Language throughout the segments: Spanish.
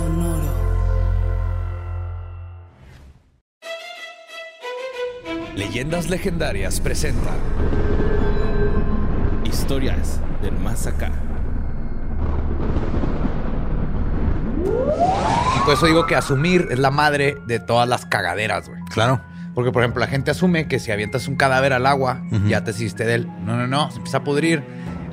Sonoro. Leyendas Legendarias presentan Historias del más acá. Y por eso digo que asumir es la madre de todas las cagaderas, güey. Claro. Porque, por ejemplo, la gente asume que si avientas un cadáver al agua, ya te hiciste de él. No, no, no. Se empieza a pudrir.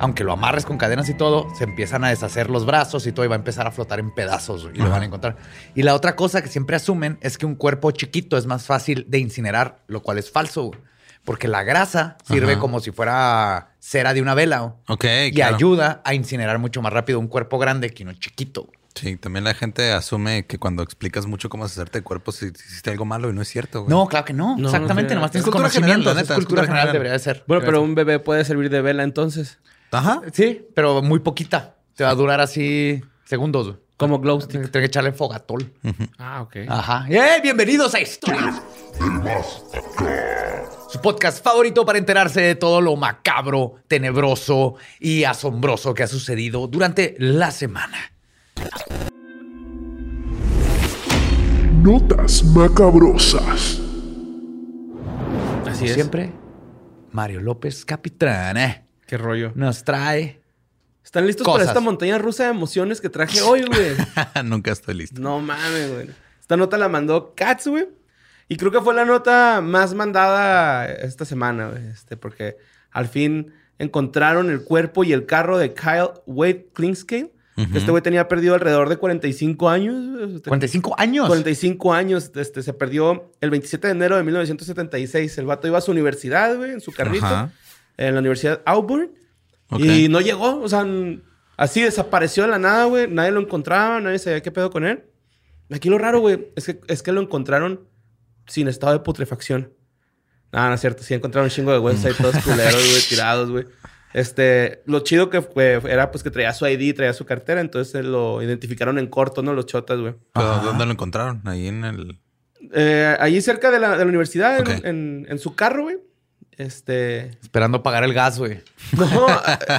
Aunque lo amarres con cadenas y todo, se empiezan a deshacer los brazos y todo y va a empezar a flotar en pedazos y lo van a encontrar. Y la otra cosa que siempre asumen es que un cuerpo chiquito es más fácil de incinerar, lo cual es falso. Porque la grasa sirve Ajá. como si fuera cera de una vela Ok, y claro. ayuda a incinerar mucho más rápido un cuerpo grande que uno chiquito. Sí, también la gente asume que cuando explicas mucho cómo hacerte de cuerpo, si hiciste algo malo y no es cierto, güey. No, claro que no. No, Exactamente, no, nomás es tienes cultura conocimiento. general, la es neta, es cultura cultura general, general. debería de ser. Bueno, pero un bebé puede servir de vela entonces. Ajá. Sí, pero muy poquita. Te va a durar así segundos. Como glow Tienes stick. que echarle fogatol. Ah, ok. Ajá. ¡Eh! Bienvenidos a Historias. Su podcast favorito para enterarse de todo lo macabro, tenebroso y asombroso que ha sucedido durante la semana. Notas macabrosas. Así Como es. siempre, Mario López Capitrán eh, Qué rollo. nos trae. ¿Están listos Cosas. para esta montaña rusa de emociones que traje hoy, güey? Nunca estoy listo. no mames, güey. Esta nota la mandó Katz, güey. Y creo que fue la nota más mandada esta semana, güey. Este, porque al fin encontraron el cuerpo y el carro de Kyle Wade Klingscale. Este güey tenía perdido alrededor de 45 años. güey. 45 años. 45 años. Este, se perdió el 27 de enero de 1976. El vato iba a su universidad, güey, en su carrito. En la Universidad Auburn. Ok. Y no llegó. O sea, así desapareció de la nada, güey. Nadie lo encontraba, nadie sabía qué pedo con él. Aquí lo raro, güey, es que, es que lo encontraron sin estado de putrefacción. No, no es cierto. Sí encontraron un chingo de huesos ahí todos culeros, güey, tirados, güey. Este, lo chido que fue, era pues que traía su ID, traía su cartera, entonces lo identificaron en corto, ¿no? Los chotas, güey. ¿Pero Ajá. ¿Dónde lo encontraron? Ahí en el... Eh, allí cerca de la, de la universidad, en- Ok. en, en su carro, güey. Este. Esperando pagar el gas, güey. No,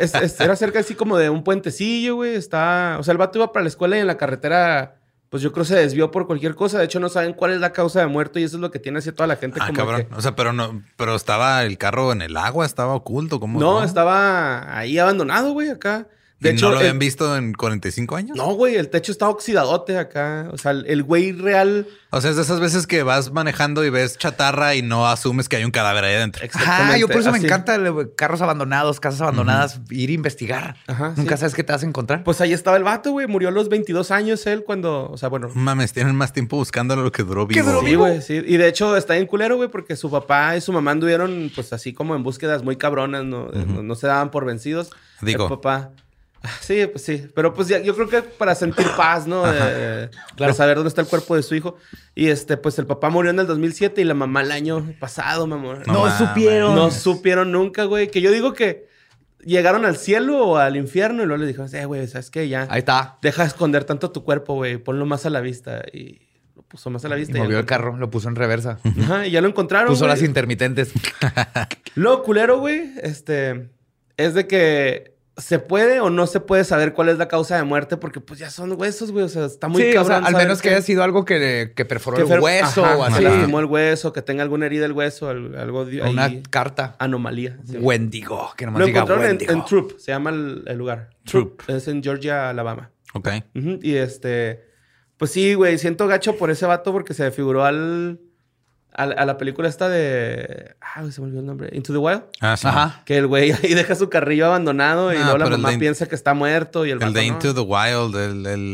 es- es- era cerca así como de un puentecillo, güey. Está. O sea, el vato iba para la escuela y en la carretera, pues yo creo se desvió por cualquier cosa. De hecho, no saben cuál es la causa de muerto y eso es lo que tiene así toda la gente Ah, como cabrón. que- O sea, pero no... Pero estaba el carro en el agua, estaba oculto. ¿Cómo? No, estaba ahí abandonado, güey, acá. De ¿Y hecho, no lo habían el- visto en 45 años? No, güey, el techo está oxidadote acá. O sea, el güey real. O sea, es de esas veces que vas manejando y ves chatarra y no asumes que hay un cadáver ahí adentro. Ajá, yo por eso me encanta el- carros abandonados, casas abandonadas, ir a investigar. Ajá, Nunca sí. sabes qué te vas a encontrar. Pues ahí estaba el vato, güey. Murió a los 22 años él cuando. O sea, bueno, Mames, tienen más tiempo buscándolo lo que duró vivo. duró Sí, vivo? güey, sí. Y de hecho está bien culero, güey, porque su papá y su mamá anduvieron, pues así como en búsquedas muy cabronas, ¿no? no, no se daban por vencidos. Digo. El papá. Sí, pues sí. Pero pues ya, yo creo que para sentir paz, ¿no? De, de Claro. saber dónde está el cuerpo de su hijo. Y este, pues el papá murió en el 2007 y la mamá el año pasado, mamá. No No, mames. supieron. No supieron nunca, güey. Que yo digo que llegaron al cielo o al infierno y luego le dijeron, eh, güey, ¿sabes qué? Ya. Ahí está. Deja de esconder tanto tu cuerpo, güey. Ponlo más a la vista. Y lo puso más a la vista. y movió ya el carro, lo puso en reversa. Ajá, y ya lo encontraron. Puso güey. las intermitentes. Lo culero, güey, este, es de que se puede o no se puede saber cuál es la causa de muerte porque pues ya son huesos, güey. O sea, está muy sí, o cabrón. sea, al menos que haya sido algo que, que perforó que el hueso Ajá, o así. lastimó el hueso, que tenga alguna herida del hueso, al- algo ahí, Una carta. anomalía. sí. Wendigo. Que nomás Lo diga encontraron Wendigo. en Troop, se llama el, el lugar. Troop. Es en Georgia, Alabama. Ok. Y este, pues sí, güey, siento gacho por ese vato porque se figuró al, a la película esta de, ah, se me olvidó el nombre, Into the Wild. Ah, sí. Ajá. Que el güey ahí deja su carrillo abandonado y Ah, luego la el mamá de- piensa que está muerto y el, El de no. Into the Wild,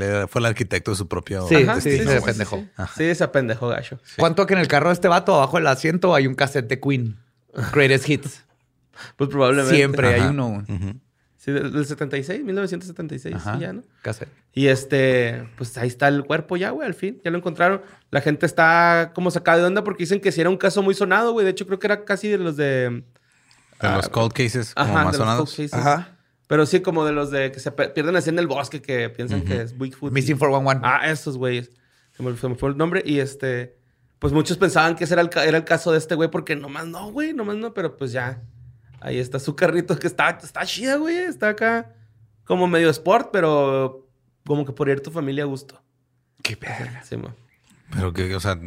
eh, fue el arquitecto de su propio Sí, sí, destino. se güey. pendejó. Sí, sí, se apendejó gacho. ¿Cuánto que en el carro de este vato, abajo del asiento, hay un cassette de Queen? Greatest Hits. Pues probablemente. Siempre hay uno. Ujú. Sí, del, del 76, 1976, Ajá. sí, ya, ¿no? Cassette. Y este, pues ahí está el cuerpo ya, güey, al fin, ya lo encontraron. La gente está como sacada de onda porque dicen que si era un caso muy sonado, güey. De hecho, creo que era casi de los de. De los cold cases como Ajá, más de los sonados. cold cases. Ajá. Pero sí, como de los de que se pierden así en el bosque, que piensan que es Bigfoot. Missing 411. Ah, esos güeyes. Se me, se me fue el nombre. Y este, pues muchos pensaban que ese era el, era el caso de este güey, porque nomás no, güey, nomás no, pero pues ya. Ahí está su carrito que está, está chida, güey. Está acá como medio sport, pero como que por ir tu familia a gusto. Qué verga. Sí, mo. Pero que, o sea,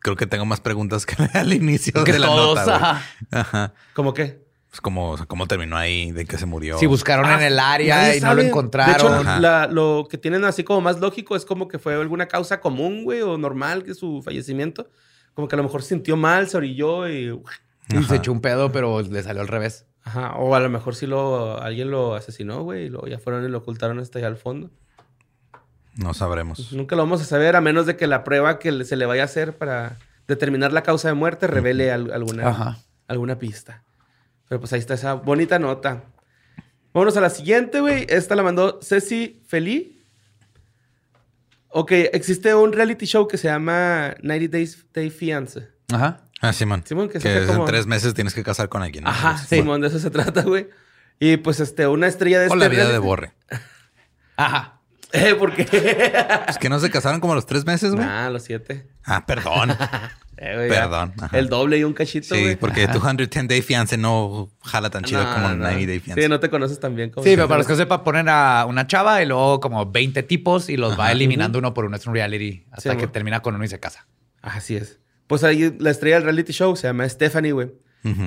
creo que tengo más preguntas que al inicio Que de la todos, nota. ajá. Ajá. ¿Cómo qué? Pues como, o sea, cómo terminó ahí, de que se murió. Si buscaron en el área y no lo sabe. encontraron. De hecho, la- lo que tienen así como más lógico es como que fue alguna causa común, güey, o normal que su fallecimiento. Como que a lo mejor sintió mal, se orilló y... y Ajá. se echó un pedo, pero le salió al revés. Ajá. O a lo mejor sí lo, alguien lo asesinó, güey, y luego ya fueron y lo ocultaron hasta allá al fondo. No sabremos. Nunca lo vamos a saber a menos de que la prueba que se le vaya a hacer para determinar la causa de muerte revele al- alguna, Ajá. alguna pista. Pero pues ahí está esa bonita nota. Vámonos a la siguiente, güey. Esta la mandó Ceci Feli. Ok, existe un reality show que se llama 90 Days Day Fiance. Ajá. Ah, Simón. Simón, que que como- en tres meses tienes que casar con alguien. ¿no? Ajá, Simón, de eso se trata, güey. Y pues este, una estrella de O este la vida de Borre. Ajá. Eh, ¿Por qué? Pues que no se casaron como a los tres meses, güey. ah, los siete. Ah, perdón. Eh, güey. Perdón, ajá. El doble y un cachito, sí, güey. porque 210 Day Fiance no jala tan chido No, como no. 90 Day Fiance. Sí, no te conoces tan bien como... Sí, pero para los que sepa, ponen a una chava y luego como 20 tipos y los va eliminando uno por uno. Es un reality hasta Sí, que amor. termina con uno y se casa. Así es. Pues ahí la estrella del reality show se llama Stephanie, güey.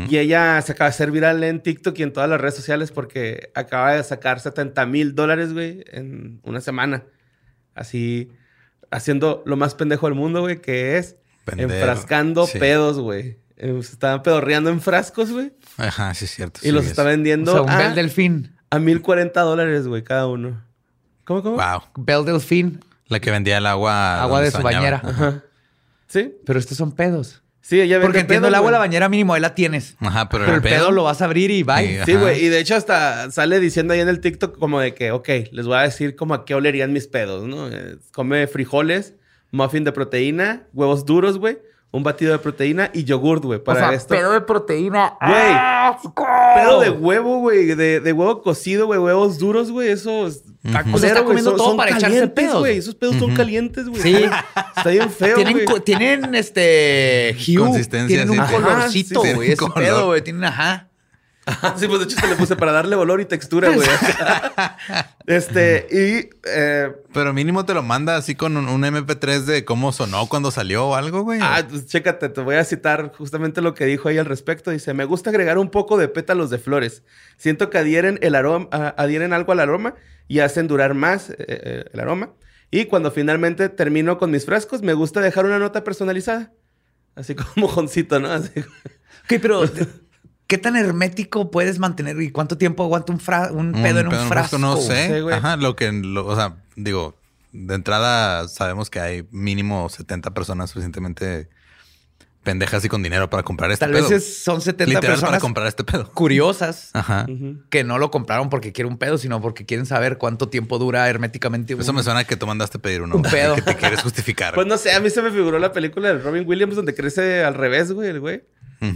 Y ella se acaba de hacer viral en TikTok y en todas las redes sociales porque acaba de sacar 70 mil dólares, güey, en una semana. Así, haciendo lo más pendejo del mundo, güey, que es Vender, enfrascando sí. pedos, güey. Eh, Se estaban pedorreando en frascos, güey. Ajá, sí es cierto. Y sí, los es- está O vendiendo sea, un a, Bel Delfín. a 1040 dólares, güey, cada uno. ¿Cómo, cómo? Wow. Bel Delfín. La que vendía el agua. Agua de su bañaba. bañera. Ajá. ¿Sí? Pero estos son pedos. Sí, ella vende Porque entiendo el agua de la bañera mínimo, ahí la tienes. Ajá, pero, Pero el pedo lo vas a abrir y bye. Sí, güey. Y de hecho hasta sale diciendo ahí en el TikTok como de que, ok, les voy a decir como a qué olerían mis pedos, ¿no? Eh, come frijoles, muffin de proteína, huevos duros, güey, un batido de proteína y yogurt, güey. Para o sea, esto. pedo de proteína. Güey, ¡Ah, asco! Pedo de huevo, güey. De, de huevo cocido, güey. Huevos duros, güey. Eso es- está Ujú. culero, O sea, está comiendo Son- todo son para echarse pedos. güey. Esos pedos son calientes, güey. Sí. Está bien feo, Tienen, güey. tienen este hue, Consistencia, tienen sí, un colorcito, güey. sí, ese color. pedo, güey. Tienen, ajá. Sí, pues de hecho se le puse para darle olor y textura, güey. este, y... eh, Pero mínimo te lo manda así con un, un MP3 de cómo sonó cuando salió o algo, güey. Ah, pues chécate, te voy a citar justamente lo que dijo ahí al respecto. Dice, me gusta agregar un poco de pétalos de flores. Siento que adhieren, el aroma, adhieren algo al aroma y hacen durar más eh, eh, el aroma. Y cuando finalmente termino con mis frascos, me gusta dejar una nota personalizada. Así como mojoncito, ¿no? Así. Ok, pero ¿qué tan hermético puedes mantener y cuánto tiempo aguanta un, fra- un Un pedo en un frasco? No sé. Sí, güey. Ajá, lo que, lo- o sea, digo, de entrada sabemos que hay mínimo 70 personas suficientemente pendejas y con dinero para comprar este Tal pedo. vez es- son 70 Literal para personas comprar este pedo. curiosas Ajá. Que no lo compraron porque quieren un pedo, sino porque quieren saber cuánto tiempo dura herméticamente. Eso un- me suena que tú mandaste pedir uno. Un pedo. Que te quieres justificar. Pues no sé, a mí se me figuró la película de Robin Williams donde crece al revés, güey, el güey.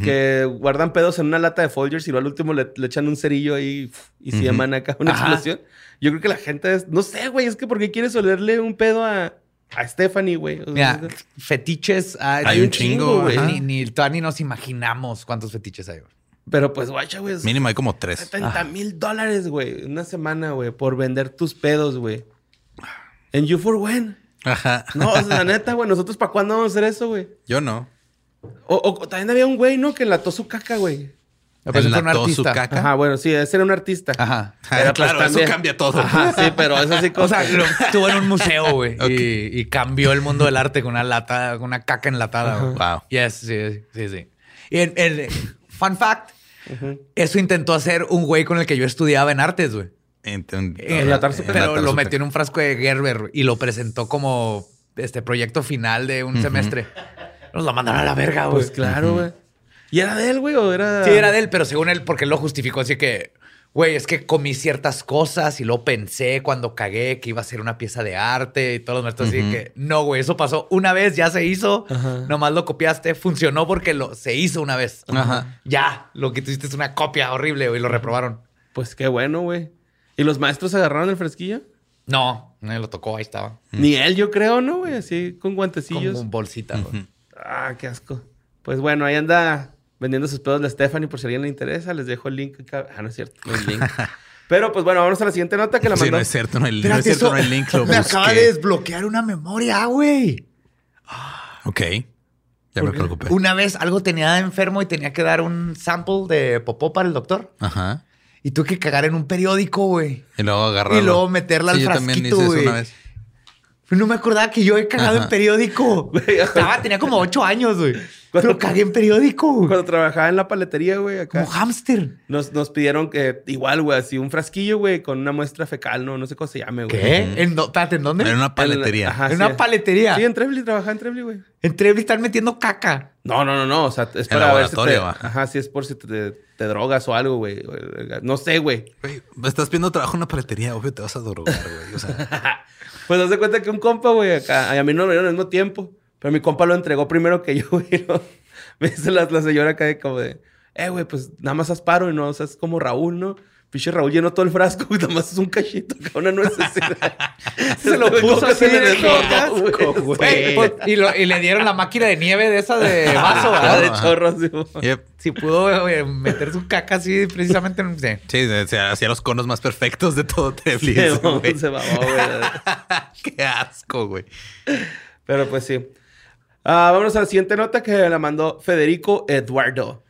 Que guardan pedos en una lata de Folgers y luego al último le, le echan un cerillo ahí y se Ujú. llaman acá una Ajá. explosión. Yo creo que la gente es... No sé, güey, es que ¿por qué quieres olerle un pedo a, a Stephanie, güey? Mira, fetiches hay, Hay un chingo, güey. Ni, ni, ni nos imaginamos cuántos fetiches hay. güey. Pero pues, guacha, güey. Mínimo hay como tres. 70 mil dólares, güey. Una semana, güey, por vender tus pedos, güey. En You for When. Ajá. No, o sea, la neta, güey. ¿Nosotros para cuándo vamos a hacer eso, güey? Yo no. O, o- también había un güey, ¿no? Que enlató su caca, güey. Fue un Enlató su artista. caca. Ajá, bueno, sí, ese era un artista. Ajá. Pero, pues, claro, eso cambia todo. Ajá, sí, pero es así como... O sea, lo estuvo en un museo, güey. Y, y cambió el mundo del arte con una lata, con una caca enlatada. güey. Wow. Yes, sí, sí, sí. Y el, el- fun fact, eso intentó hacer un güey con el que yo estudiaba en artes, güey. Ent- Enlatar su. Pero lo metió en un frasco de Gerber y lo presentó como este proyecto final de un semestre. Nos lo mandaron a la verga, güey. Pues claro, güey. ¿Y era de él, güey? ¿O era...? Sí, era de él, pero según él, porque él lo justificó así que, güey, es que comí ciertas cosas y lo pensé cuando cagué que iba a ser una pieza de arte y todos los maestros así Ujú. que, no, güey, eso pasó una vez, ya se hizo, Ajá. nomás lo copiaste, funcionó porque lo, se hizo una vez. Ajá. Ya, lo que tú hiciste es una copia horrible, güey, lo reprobaron. Pues qué bueno, güey. ¿Y los maestros agarraron el fresquillo? No, nadie lo tocó, ahí estaba. Ni él, yo creo, ¿no, güey? Así, con guantecillos. Como un bolsita, güey. Ah, qué asco. Pues bueno, ahí anda vendiendo sus pedos la Stephanie por si a alguien le interesa. Les dejo el link acá. Ah, no es cierto. No hay link. Pero pues bueno, vamos a la siguiente nota que la Sí, mandó. no es cierto, no hay, no es cierto, eso no hay link. Lo me acaba de desbloquear una memoria, güey. Ok. Ya me preocupé. Una vez algo tenía enfermo y tenía que dar un sample de popó para el doctor. Ajá. Y tuve que cagar en un periódico, güey. Y luego agarrarlo. Y luego meterla al Sí, yo también hice eso güey. una vez. No me acordaba que yo he cagado Ajá. en periódico. Estaba, tenía como ocho años, güey. Cuando- Pero cagué en periódico, güey. Cuando trabajaba en la paletería, güey, acá. Como hámster. Nos, nos pidieron que, igual, güey, así un frasquillo, güey, con una muestra fecal, no, no sé cómo se llame, güey. ¿Qué? ¿En, ¿en dónde? Era una paletería. Ajá, en sí. una paletería. Sí, en Trebly, trabajaba en Trebly, güey. En Trebly están metiendo caca. No, no, no, no. O sea, es En para ver si te... ajá. Ajá, sí, es por si te, te drogas o algo, güey. No sé, güey. Güey, estás pidiendo trabajo en una paletería, obvio te vas a drogar, güey. O sea, Pues haz de cuenta que un compa, güey, acá, a mí no me dieron al mismo tiempo, pero mi compa lo entregó primero que yo, güey. ¿no? Me dice la, la señora acá de como de, eh, güey, pues nada más haz paro y no, o sea, es como Raúl, ¿no? Pinche Raúl llenó todo el frasco y nada más es un cachito, acá una nuececita. Se lo puso así se le de desbordó, asco, güey. Pues, y, lo- y le dieron la máquina de nieve de esa de vaso, Ah, ¿verdad? de chorro, así, güey. yep. Si pudo güey, meter su caca así precisamente en... sí. Sí, se hacía los conos más perfectos de todo güey. se mamó, güey. Qué asco, güey. Pero pues sí. Ah, vámonos a la siguiente nota que la mandó Federico Eduardo.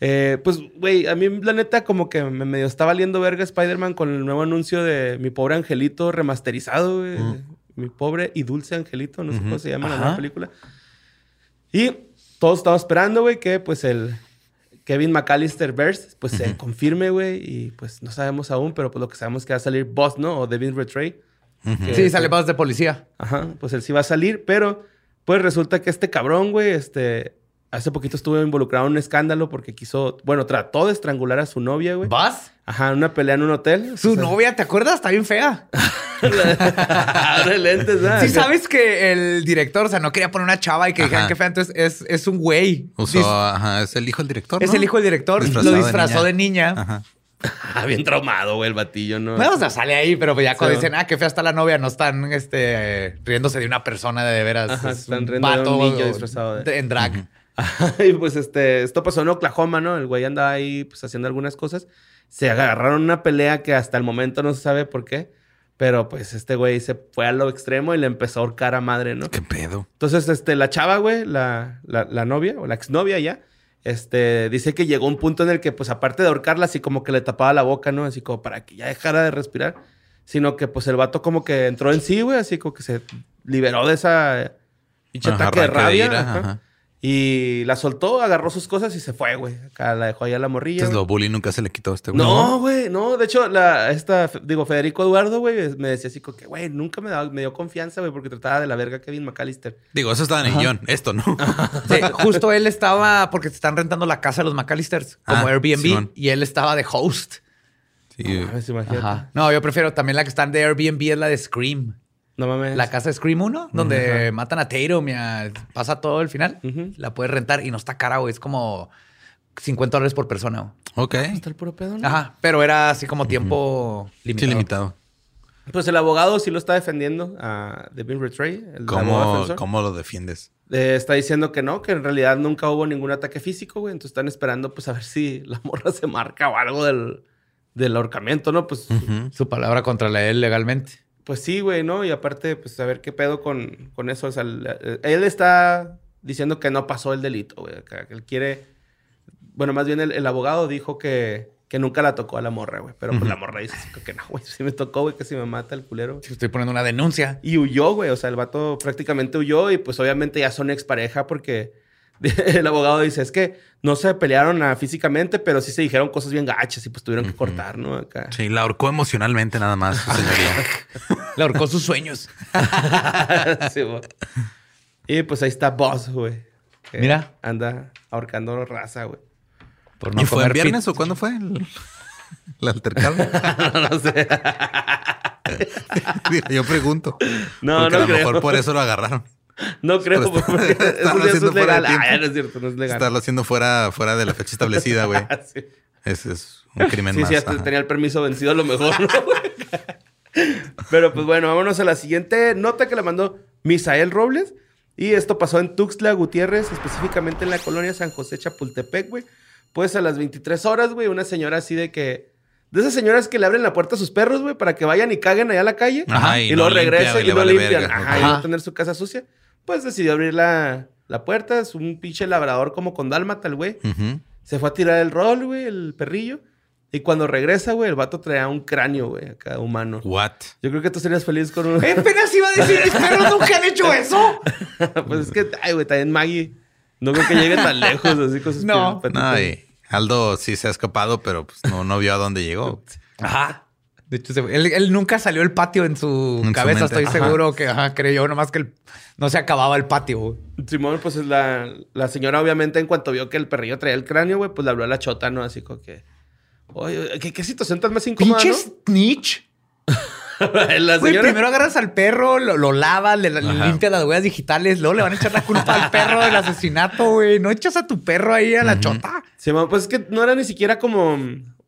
Eh, pues, güey, a mí la neta como que me medio está valiendo verga Spider-Man con el nuevo anuncio de Mi Pobre Angelito remasterizado, güey. Mi Pobre y Dulce Angelito, no sé cómo se llama la Ajá. nueva película. Y todos estamos esperando, güey, que pues el Kevin McAllister verse pues se confirme, güey. Y pues no sabemos aún, pero pues lo que sabemos es que va a salir Boss, ¿no? O Devin Retray. Que- Sí, sale voz de policía. Ajá, pues él sí va a salir, pero pues resulta que este cabrón, güey, este, hace poquito estuvo involucrado en un escándalo porque quiso, bueno, trató de estrangular a su novia, güey. ¿Vas? Ajá, en una pelea en un hotel. Su O sea, novia, ¿te acuerdas? Está bien fea. Abre lentes, ¿ah? Sí sabes que el director, o sea, no quería poner una chava y que dijeran que fea, entonces es, es un güey. Usó, Dis- ajá, es el hijo del director. Es el hijo del director. Disfrazado lo de disfrazó de niña. Ajá. Bien traumado, güey, el batillo, ¿no? Bueno, o sea, sale ahí, pero ya cuando Sí. dicen, ah, qué fea está la novia, no están este, riéndose de una persona de, veras. Ajá, es están un riendo de un niño disfrazado de- en drag. y pues este, esto pasó en Oklahoma, ¿no? El güey andaba ahí pues haciendo algunas cosas. Se agarraron una pelea que hasta el momento no se sabe por qué. Pero pues este güey se fue a lo extremo y le empezó a ahorcar a madre, ¿no? Qué pedo. Entonces, este, la chava, güey, la, la, la novia o la exnovia ya, este, dice que llegó un punto en el que, pues, aparte de ahorcarla, así como que le tapaba la boca, ¿no? Así como para que ya dejara de respirar. Sino que, pues, el vato como que entró en sí, güey, así como que se liberó de esa pinche Ajá, ataque de rabia. ira, ajá. ajá. Y la soltó, agarró sus cosas y se fue, güey. Acá la dejó ahí a la morrilla. Entonces lo bullying nunca se le quitó a este güey. No, güey, no. De hecho, la, esta, digo, Federico Eduardo, güey, me decía así como que, güey, nunca me, daba- me dio confianza, güey, porque trataba de la verga Kevin McAllister. Digo, eso estaba en el guion. Esto, ¿no? Sí, justo él estaba, porque se están rentando la casa de los McAllisters como Ah, Airbnb, Simón. y él estaba de host. Sí. A ver si imagínate. Ajá. No, yo prefiero también la que están de Airbnb, es la de Scream. No mames. La casa de Scream 1, donde matan a Tatum y a- pasa todo el final. La puedes rentar y no está cara, güey. Es como 50 dólares por persona. Ok. Está el puro pedo, ¿no? Ajá, pero era así como tiempo Sí, limitado. limitado. Pues el abogado sí lo está defendiendo a Devin Retray, ¿Cómo. ¿Cómo lo defiendes? Eh, está diciendo que no, que en realidad nunca hubo ningún ataque físico, güey. Entonces están esperando, pues, a ver si la morra se marca o algo del, del ahorcamiento, ¿no? Pues. Su palabra contra la él legalmente. Pues sí, güey, ¿no? Y aparte, pues, a ver qué pedo con, con eso. O sea, eh, él está diciendo que no pasó el delito, güey. que él quiere... Bueno, más bien el, el abogado dijo que, que nunca la tocó a la morra, güey. Pero pues la morra dice que no, güey. Si me tocó, güey, que si me mata el culero. Sí, Estoy poniendo una denuncia. Y huyó, güey. O sea, el vato prácticamente huyó y pues obviamente ya son expareja porque el abogado dice, es que no se pelearon ah, físicamente, pero sí se dijeron cosas bien gachas y pues tuvieron que cortar, ¿no? Acá. Sí, la ahorcó emocionalmente nada más. Le ahorcó sus sueños. Sí, y pues ahí está Boss, güey. Mira. Anda ahorcando raza, güey. Por ¿Y fue comer viernes pizza. o cuándo fue el, el altercado? no sé. Digo, Yo pregunto. No, porque no a lo mejor por eso lo agarraron. No creo, porque estarlo eso, haciendo es fuera de legal. Ah, no es cierto, no es legal. Estarlo haciendo fuera, fuera de la fecha establecida, güey. Sí. Es, es un crimen Sí, más. sí, hasta tenía el permiso vencido a lo mejor, ¿no? Pero pues bueno, vámonos a la siguiente nota que le mandó Misael Robles. Y esto pasó en Tuxtla Gutiérrez, específicamente en la colonia San José Chapultepec, güey. Pues a las 23 horas, güey, una señora así de que De esas señoras que le abren la puerta a sus perros, güey, para que vayan y caguen allá a la calle. Ajá, y, y luego no güey, y le no vale limpian. verga. Ajá, y Ajá. no tener su casa sucia. Pues decidió abrir la, la puerta. Es un pinche labrador como con dálmata, el güey. Ujú. Se fue a tirar el rol, güey, el perrillo. Y cuando regresa, güey, el vato traía un cráneo, güey, acá humano. What? Yo creo que tú serías feliz con un... Apenas iba a decir, mis perros nunca han hecho eso. pues es que, ay, güey, también Maggie. No creo que llegue tan lejos así con sus No. No, y Aldo sí se ha escapado, pero pues no, no vio a dónde llegó. Ajá. De hecho, él, él nunca salió el patio en su En cabeza. Estoy Ajá. seguro que ajá, creyó nomás que el- no se acababa el patio. güey. Simón, pues es la, la señora, obviamente, en cuanto vio que el perrillo traía el cráneo, güey, pues le habló a la chota, ¿no? Así como que. Oye, ¿qué, qué situación tan más incómoda, Pinches snitch. la Güey, primero agarras al perro, lo, lo lavas, le, le limpias las huellas digitales, luego le van a echar la culpa al perro del asesinato, güey. No echas a tu perro ahí a la chota. Simón, pues es que no era ni siquiera como.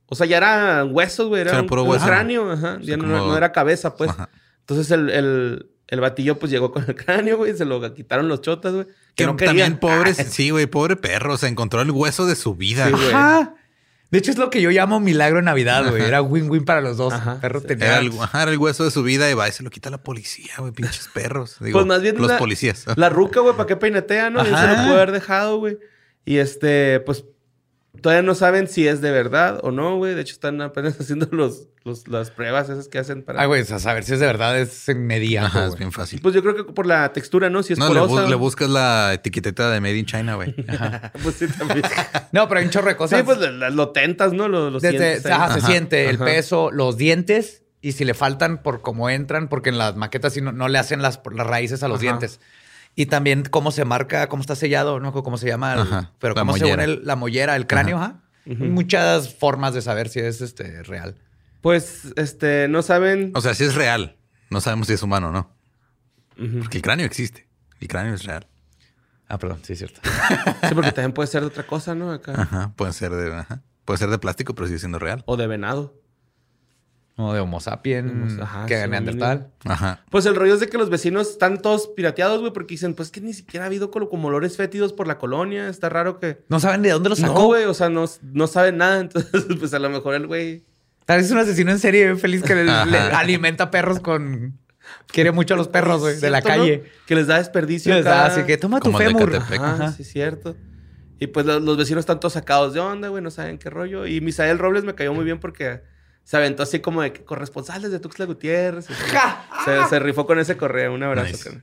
O sea, ya era huesos, güey. Era, un, puro hueso. cráneo, ajá. Ya no, como- no era cabeza, pues. Ajá. Entonces el, el, el batillo, pues llegó con el cráneo, güey. Se lo quitaron los chotas, güey. Que Que no también querían. pobre, Ah, sí, güey, pobre perro. Se encontró el hueso de su vida. Sí, güey. Ajá. De hecho, es lo que yo llamo milagro de Navidad, güey. Era win-win para los dos. Ajá. El perro Sí. tenía... Era el, era el hueso de su vida y va y se lo quita la policía, güey. Pinches perros. Digo, Pues más bien los la- policías. La ruca, güey, ¿para qué peinetea, no? Y se lo pudo haber dejado, güey. Y este, pues, todavía no saben si es de verdad o no, güey. De hecho, están apenas haciendo los, los- las pruebas esas que hacen para... Ay, güey, a saber si es de verdad, es en medida. Ajá, es bien fácil. Pues yo creo que por la textura, ¿no? Si es no, le, porosa. bu- le buscas la etiqueteta de Made in China, güey. Pues sí, también. No, pero hay un chorro de cosas. sí, pues le- le- lo tentas, ¿no? Lo, lo Desde- sientes ajá, se Ajá. siente el peso, los dientes y si le faltan por cómo entran, porque en las maquetas sí no, no le hacen las, las raíces a los Ajá. dientes. Y también cómo se marca, cómo está sellado, no cómo se llama, el- Ajá, pero cómo se une el- la mollera, el cráneo, ajá. Muchas formas de saber si es este real. Pues, este, no saben... O sea, si es real. No sabemos si es humano o no. Porque el cráneo existe. El cráneo es real. Ah, perdón, sí es cierto. Sí, porque también puede ser de otra cosa, ¿no? Acá. Ajá. Puede ser de, ajá. Puede ser de plástico, pero sigue siendo real. O de venado. Como de Homo sapiens, ajá, que sí, de Neandertal. Ajá. Pues el rollo es de que los vecinos están todos pirateados, güey, porque dicen, pues que ni siquiera ha habido como, como olores fétidos por la colonia. Está raro que... No saben de dónde lo No, sacó. güey, o sea, no, no saben nada. Entonces, pues a lo mejor el güey... Tal vez es un asesino en serie bien feliz que le, le alimenta perros con... Quiere mucho a los perros, güey, de la ¿Cierto, no? calle. Que les da desperdicio. Les da, así que toma tu fémur. Ajá, Ajá. sí, cierto. Y pues lo- los, vecinos están todos sacados de onda, güey, no saben qué rollo. Y Misael Robles me cayó muy bien porque se aventó así como de que corresponsales de Tuxtla Gutiérrez. y se- se, se rifó con ese correo. Un abrazo, Nice.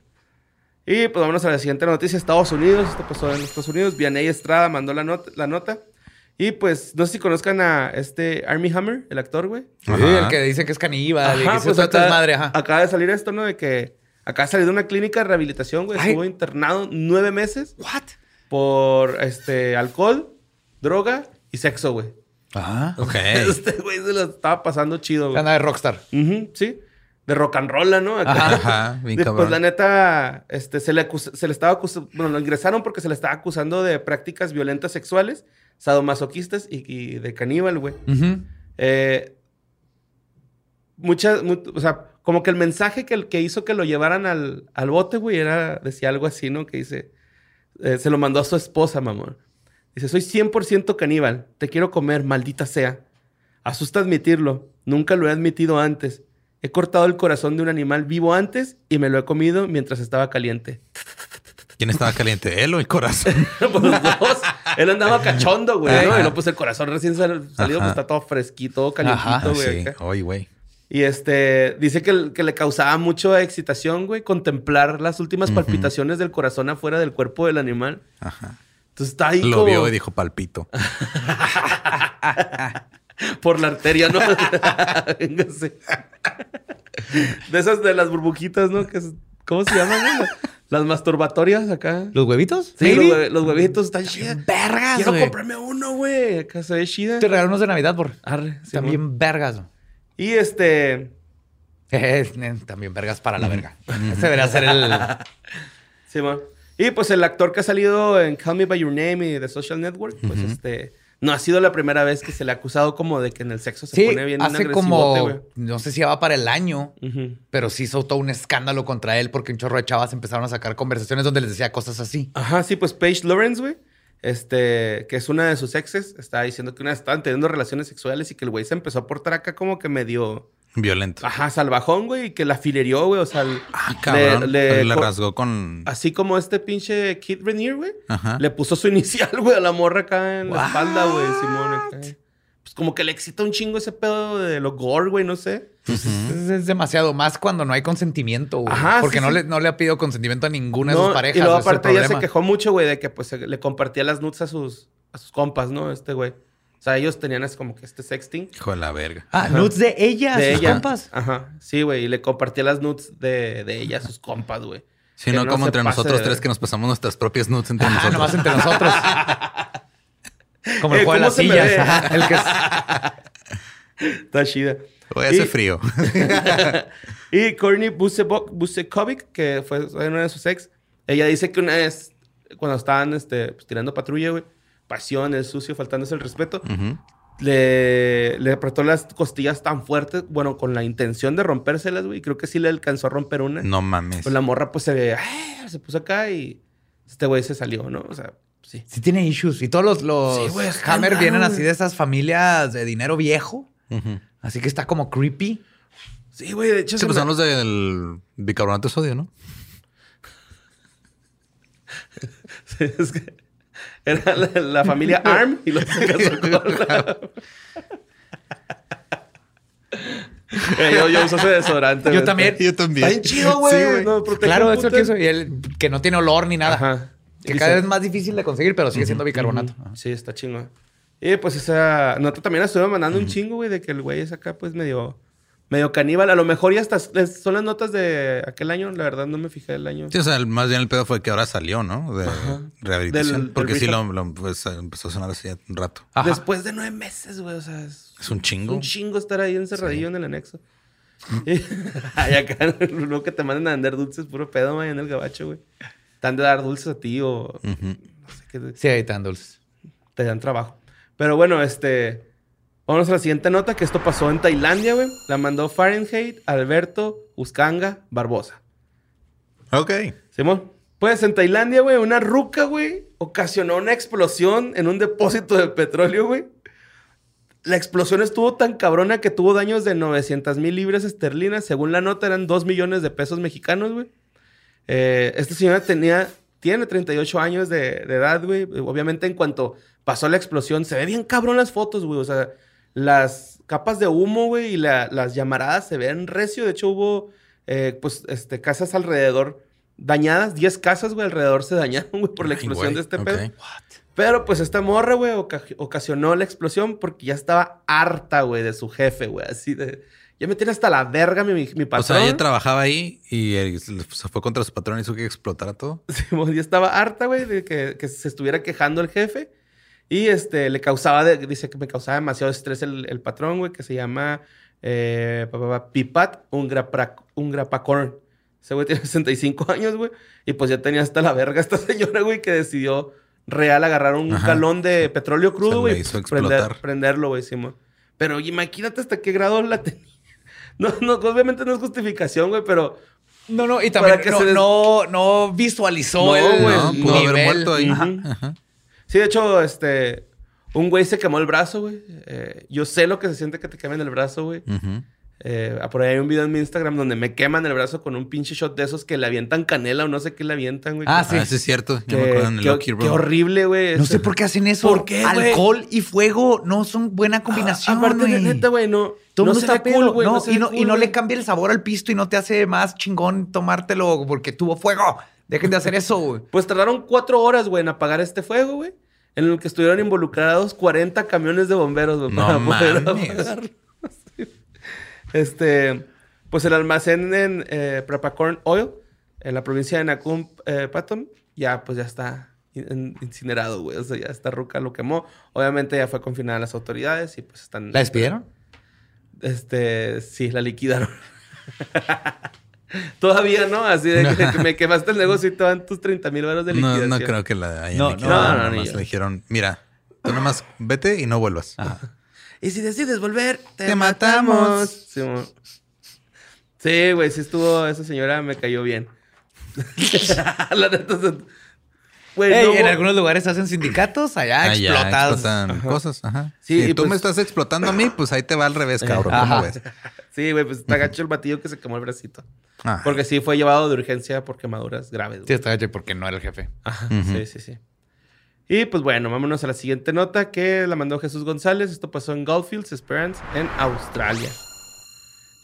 Y pues vámonos a la siguiente noticia. Estados Unidos, esto pasó en Estados Unidos. Vianey Estrada mandó la, not- la nota. Y pues, no sé si conozcan a este Army Hammer, el actor, güey. Sí, el que dice que es caníbal y que Ajá, se pues acá, madre, ajá. acaba de salir esto, ¿no? De que acaba de salir de una clínica de rehabilitación, güey. Estuvo internado nueve meses What? por este alcohol, droga y sexo, güey. Ajá. Ok. Este güey se lo estaba pasando chido, güey. Anda de rockstar. Sí. De rock and roll, ¿no? Acá. Ajá. Bien cabrón. pues la neta, este, se le, acusa- se le estaba acusando, bueno, lo ingresaron porque se le estaba acusando de prácticas violentas sexuales, sadomasoquistas y, y de caníbal, güey. Ujú. Eh, muchas, mu- o sea, como que el mensaje que, que hizo que lo llevaran al, al bote, güey, era, decía algo así, ¿no? Que dice, eh, se lo mandó a su esposa, mamón. Dice, soy 100% caníbal, te quiero comer, maldita sea. Asusta admitirlo, nunca lo he admitido antes. He cortado el corazón de un animal vivo antes y me lo he comido mientras estaba caliente. ¿Quién estaba caliente? ¿Él o el corazón? Pues los dos. Él andaba cachondo, güey, ¿no? Y luego pues el corazón recién sal- salido, Ajá. pues está todo fresquito, calientito, güey. sí. Oye, güey. Y este, dice que, que le causaba mucha excitación, güey, contemplar las últimas palpitaciones del corazón afuera del cuerpo del animal. Ajá. Entonces está ahí Lo como vio y dijo palpito. por la arteria, ¿no? Véngase. De esas de las burbujitas, ¿no? Que es- ¿Cómo se llaman, güey? Las masturbatorias acá. ¿Los huevitos? Sí, los, Maybe. hue- los huevitos están chidas. Vergas, Quiero comprarme uno, güey. Acá se ve chida. Te regalamos de Navidad, por. Arre, sí, También güey. vergas. güey. Y este... Eh, también vergas para la verga. Ese debería ser el. Sí, man. Y pues el actor que ha salido en Call Me By Your Name y The Social Network, pues este... No ha sido la primera vez que se le ha acusado como de que en el sexo se Sí, pone bien hace como. No sé si va para el año, pero sí hizo todo un escándalo contra él porque un chorro de chavas empezaron a sacar conversaciones donde les decía cosas así. Ajá, sí, pues Paige Lawrence, güey. este, que es una de sus exes, estaba diciendo que una vez estaban teniendo relaciones sexuales y que el güey se empezó a portar acá como que medio, Violento. ajá, salvajón, güey, y que la filerió, güey, o sea, el- Ah, cabrón. le- Le, rasgó con. así como este pinche Kid Renier, güey, Ajá. le puso su inicial, güey, a la morra acá en la espalda, güey, Simón. acá. Pues como que le excita un chingo ese pedo de lo gore, güey, no sé. Es, es demasiado más cuando no hay consentimiento, güey. Ajá, Porque sí, no, sí. Le, no le ha pedido consentimiento a ninguna de sus parejas. y luego aparte ella se quejó mucho, güey, de que pues se- le compartía las nudes a sus, a sus compas, ¿no? Este güey. O sea, ellos tenían así como que este sexting. Hijo de la verga. Ah, nudes de ella, de sus ella. compas. Ajá. Sí, güey. Y le compartía las nudes de, de ella a sus compas, güey. Si no, no como entre nosotros tres que nos pasamos nuestras propias nudes entre Ajá, nosotros. nomás entre nosotros. Como el Eh, juego de ¿cómo las sillas. Ajá, el que es- Está chida. Hoy hace Y- frío. y Courtney Busekovic, que fue una de sus ex, ella dice que una vez, cuando estaban este, pues, tirando patrulla, güey, pasión, el sucio, faltándose el respeto, le, le apretó las costillas tan fuertes, bueno, con la intención de rompérselas, güey. Creo que sí le alcanzó a romper una. No mames. Pues la morra, pues se ¡ah! se puso acá y este güey se salió, ¿no? O sea, sí. Sí tiene issues. Y todos los, los Sí, güey, Hammer vienen güey. así de esas familias de dinero viejo. Así que está como creepy. Sí, güey, de hecho. Sí, se pues me- son los del bicarbonato de sodio, ¿no? Sí, es que era la, la familia Arm y los se casó con la... Eh, yo, yo uso ese desodorante. Yo también. Yo también. Está bien chido, güey. Sí, güey. No, protege Claro, eso puto- que eso. Y el, que no tiene olor ni nada. Ajá. Que cada vez es más difícil de conseguir, pero sigue siendo bicarbonato. Sí, está chingón. Y pues esa nota también la estuve mandando un chingo, güey, de que el güey es acá, pues medio, medio caníbal. A lo mejor ya hasta son las notas de aquel año. La verdad, no me fijé el año. Sí, o sea, el- más bien el pedo fue que ahora salió, ¿no? De rehabilitación. Del- del porque sí lo, lo, pues, empezó a sonar así un rato. Ajá. Después de nueve meses, güey. O sea, es, Es un es chingo. un chingo estar ahí encerradillo en el anexo. Y, Ay, acá, luego que te manden a vender dulces, puro pedo, güey, en el gabacho, güey. Te han de dar dulces a ti o Ujú. no sé qué. Sí, ahí están dulces. te dan trabajo. Pero bueno, este. Vamos a la siguiente nota, que esto pasó en Tailandia, güey. La mandó Fahrenheit, Alberto, Uscanga, Barbosa. Ok. Simón. Pues en Tailandia, güey, una ruca, güey, ocasionó una explosión en un depósito de petróleo, güey. La explosión estuvo tan cabrona que tuvo daños de 900 mil libras esterlinas. Según la nota, eran 2 millones de pesos mexicanos, güey. Eh, esta señora tenía, tiene 38 años de, de edad, güey. Obviamente, en cuanto pasó la explosión, se ve bien cabrón las fotos, güey. O sea, las capas de humo, güey, y la- las llamaradas se ven recio. De hecho, hubo, eh, pues, este, casas alrededor dañadas. 10 casas, güey, alrededor se dañaron, güey, por la explosión de este pedo. Pero pues esta morra, güey, oca- ocasionó la explosión porque ya estaba harta, güey, de su jefe, güey. Así de. Ya me tiene hasta la verga mi, mi patrón. O sea, ella trabajaba ahí y eh, se fue contra su patrón y hizo que explotara todo. Simón, ya estaba harta, güey, de que, que se estuviera quejando el jefe. Y este, le causaba, de- dice que me causaba demasiado estrés el, el patrón, güey, que se llama eh, pa, pa, pa, Pipat Ungrapacorn. Ese güey tiene 65 años, güey. Y pues ya tenía hasta la verga esta señora, güey, que decidió real agarrar un Ajá. galón de petróleo crudo, güey. hizo prender- explotar. prenderlo, güey, Simón. Pero imagínate hasta qué grado la tenía. No, no, obviamente no es justificación, güey, pero No, no, y también Para que no, se des- no, no visualizó No, el güey, No, pudo haber muerto ahí. Ajá. Ajá. Sí, de hecho, este. Un güey se quemó el brazo, güey. Eh, yo sé lo que se siente que te quemen el brazo, güey. Eh, por ahí hay un video en mi Instagram donde me queman el brazo con un pinche shot de esos que le avientan canela o no sé qué le avientan, güey. Ah, sí. Ah, sí es cierto. que- Yo me acuerdo en el qué- Lucky qué horrible, güey. No sé por qué hacen eso. ¿Por qué, güey? Alcohol y fuego no son buena combinación. Ah, Aparte, de güey. neta, güey, no. Todo no mundo está cool, güey. y no, cool, y no le cambia el sabor al pisto y no te hace más chingón tomártelo porque tuvo fuego. Dejen de hacer eso, güey. Pues tardaron cuatro horas, güey, en apagar este fuego, güey. En el que estuvieron involucrados 40 camiones de bomberos, güey, No para poder mames. apagarlo. Este, pues el almacén en eh, Prepacorn Oil, en la provincia de Nakum, eh, Patom, ya pues ya está in- incinerado, güey. O sea, ya esta ruca lo quemó. Obviamente ya fue confinada a las autoridades y pues están... ¿La despidieron? Este, sí, la liquidaron. Todavía no, así de que, que me quemaste el negocio y te dan tus 30 mil euros de No, liquidación. no creo que la hayan No, liquidado. no, no, Nada ni más yo. le dijeron, mira, tú nomás vete y no vuelvas. Y si decides volver, te, Te matamos. matamos. Sí, güey, sí estuvo, esa señora me cayó bien. La neta, se- Güey, Ey, no en algunos lugares hacen sindicatos, allá Ah, ya, explotados. explotan cosas. Ajá. Sí, si y tú pues- me estás explotando a mí, pues ahí te va al revés, cabrón. ¿Cómo Ajá. ves? Sí, güey, pues está gacho el batillo que se quemó el bracito. Ah, Porque sí fue llevado de urgencia por quemaduras graves. Sí, güey. está gacho porque no era el jefe. Ajá, sí, sí, sí. Y pues bueno, vámonos a la siguiente nota que la mandó Jesús González. Esto pasó en Goldfields, Esperance, en Australia.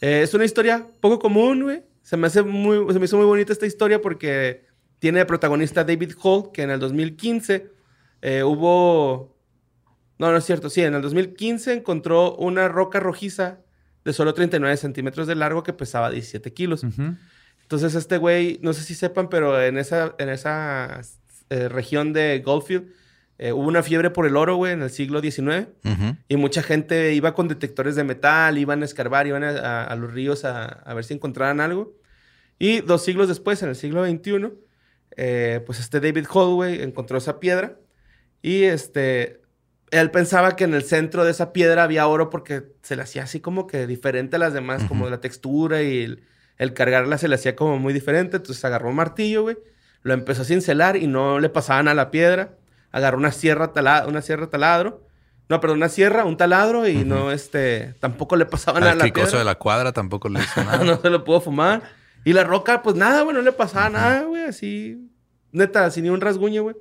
Eh, es una historia poco común, güey. Se me hace muy, se me hizo muy bonita esta historia porque tiene de protagonista David Hall, que en el 2015 eh, hubo... No, no es cierto. Sí, en el 2015 encontró una roca rojiza de solo 39 centímetros de largo que pesaba 17 kilos. Ujú. Entonces, este güey, no sé si sepan, pero en esa, en esa eh, región de Goldfield eh, hubo una fiebre por el oro, güey, en el siglo XIX. ujú. Y mucha gente iba con detectores de metal, iban a escarbar, iban a, a- a los ríos a, a ver si encontraran algo. Y dos siglos después, en el siglo XXI, eh, pues este David Hall, güey, encontró esa piedra. Y este, él pensaba que en el centro de esa piedra había oro porque se le hacía así como que diferente a las demás, como la textura y el, el cargarla se le hacía como muy diferente. Entonces agarró un martillo, güey, lo empezó a cincelar y no le pasaban a la piedra. Agarró una sierra, tala- una sierra taladro. No, perdón, una sierra, un taladro y no, este, tampoco le pasaban a la piedra. de la cuadra tampoco le hizo nada. no se lo pudo fumar. Y la roca, pues nada, güey, no le pasaba nada, güey, así. Neta, sin ni un rasguño, güey.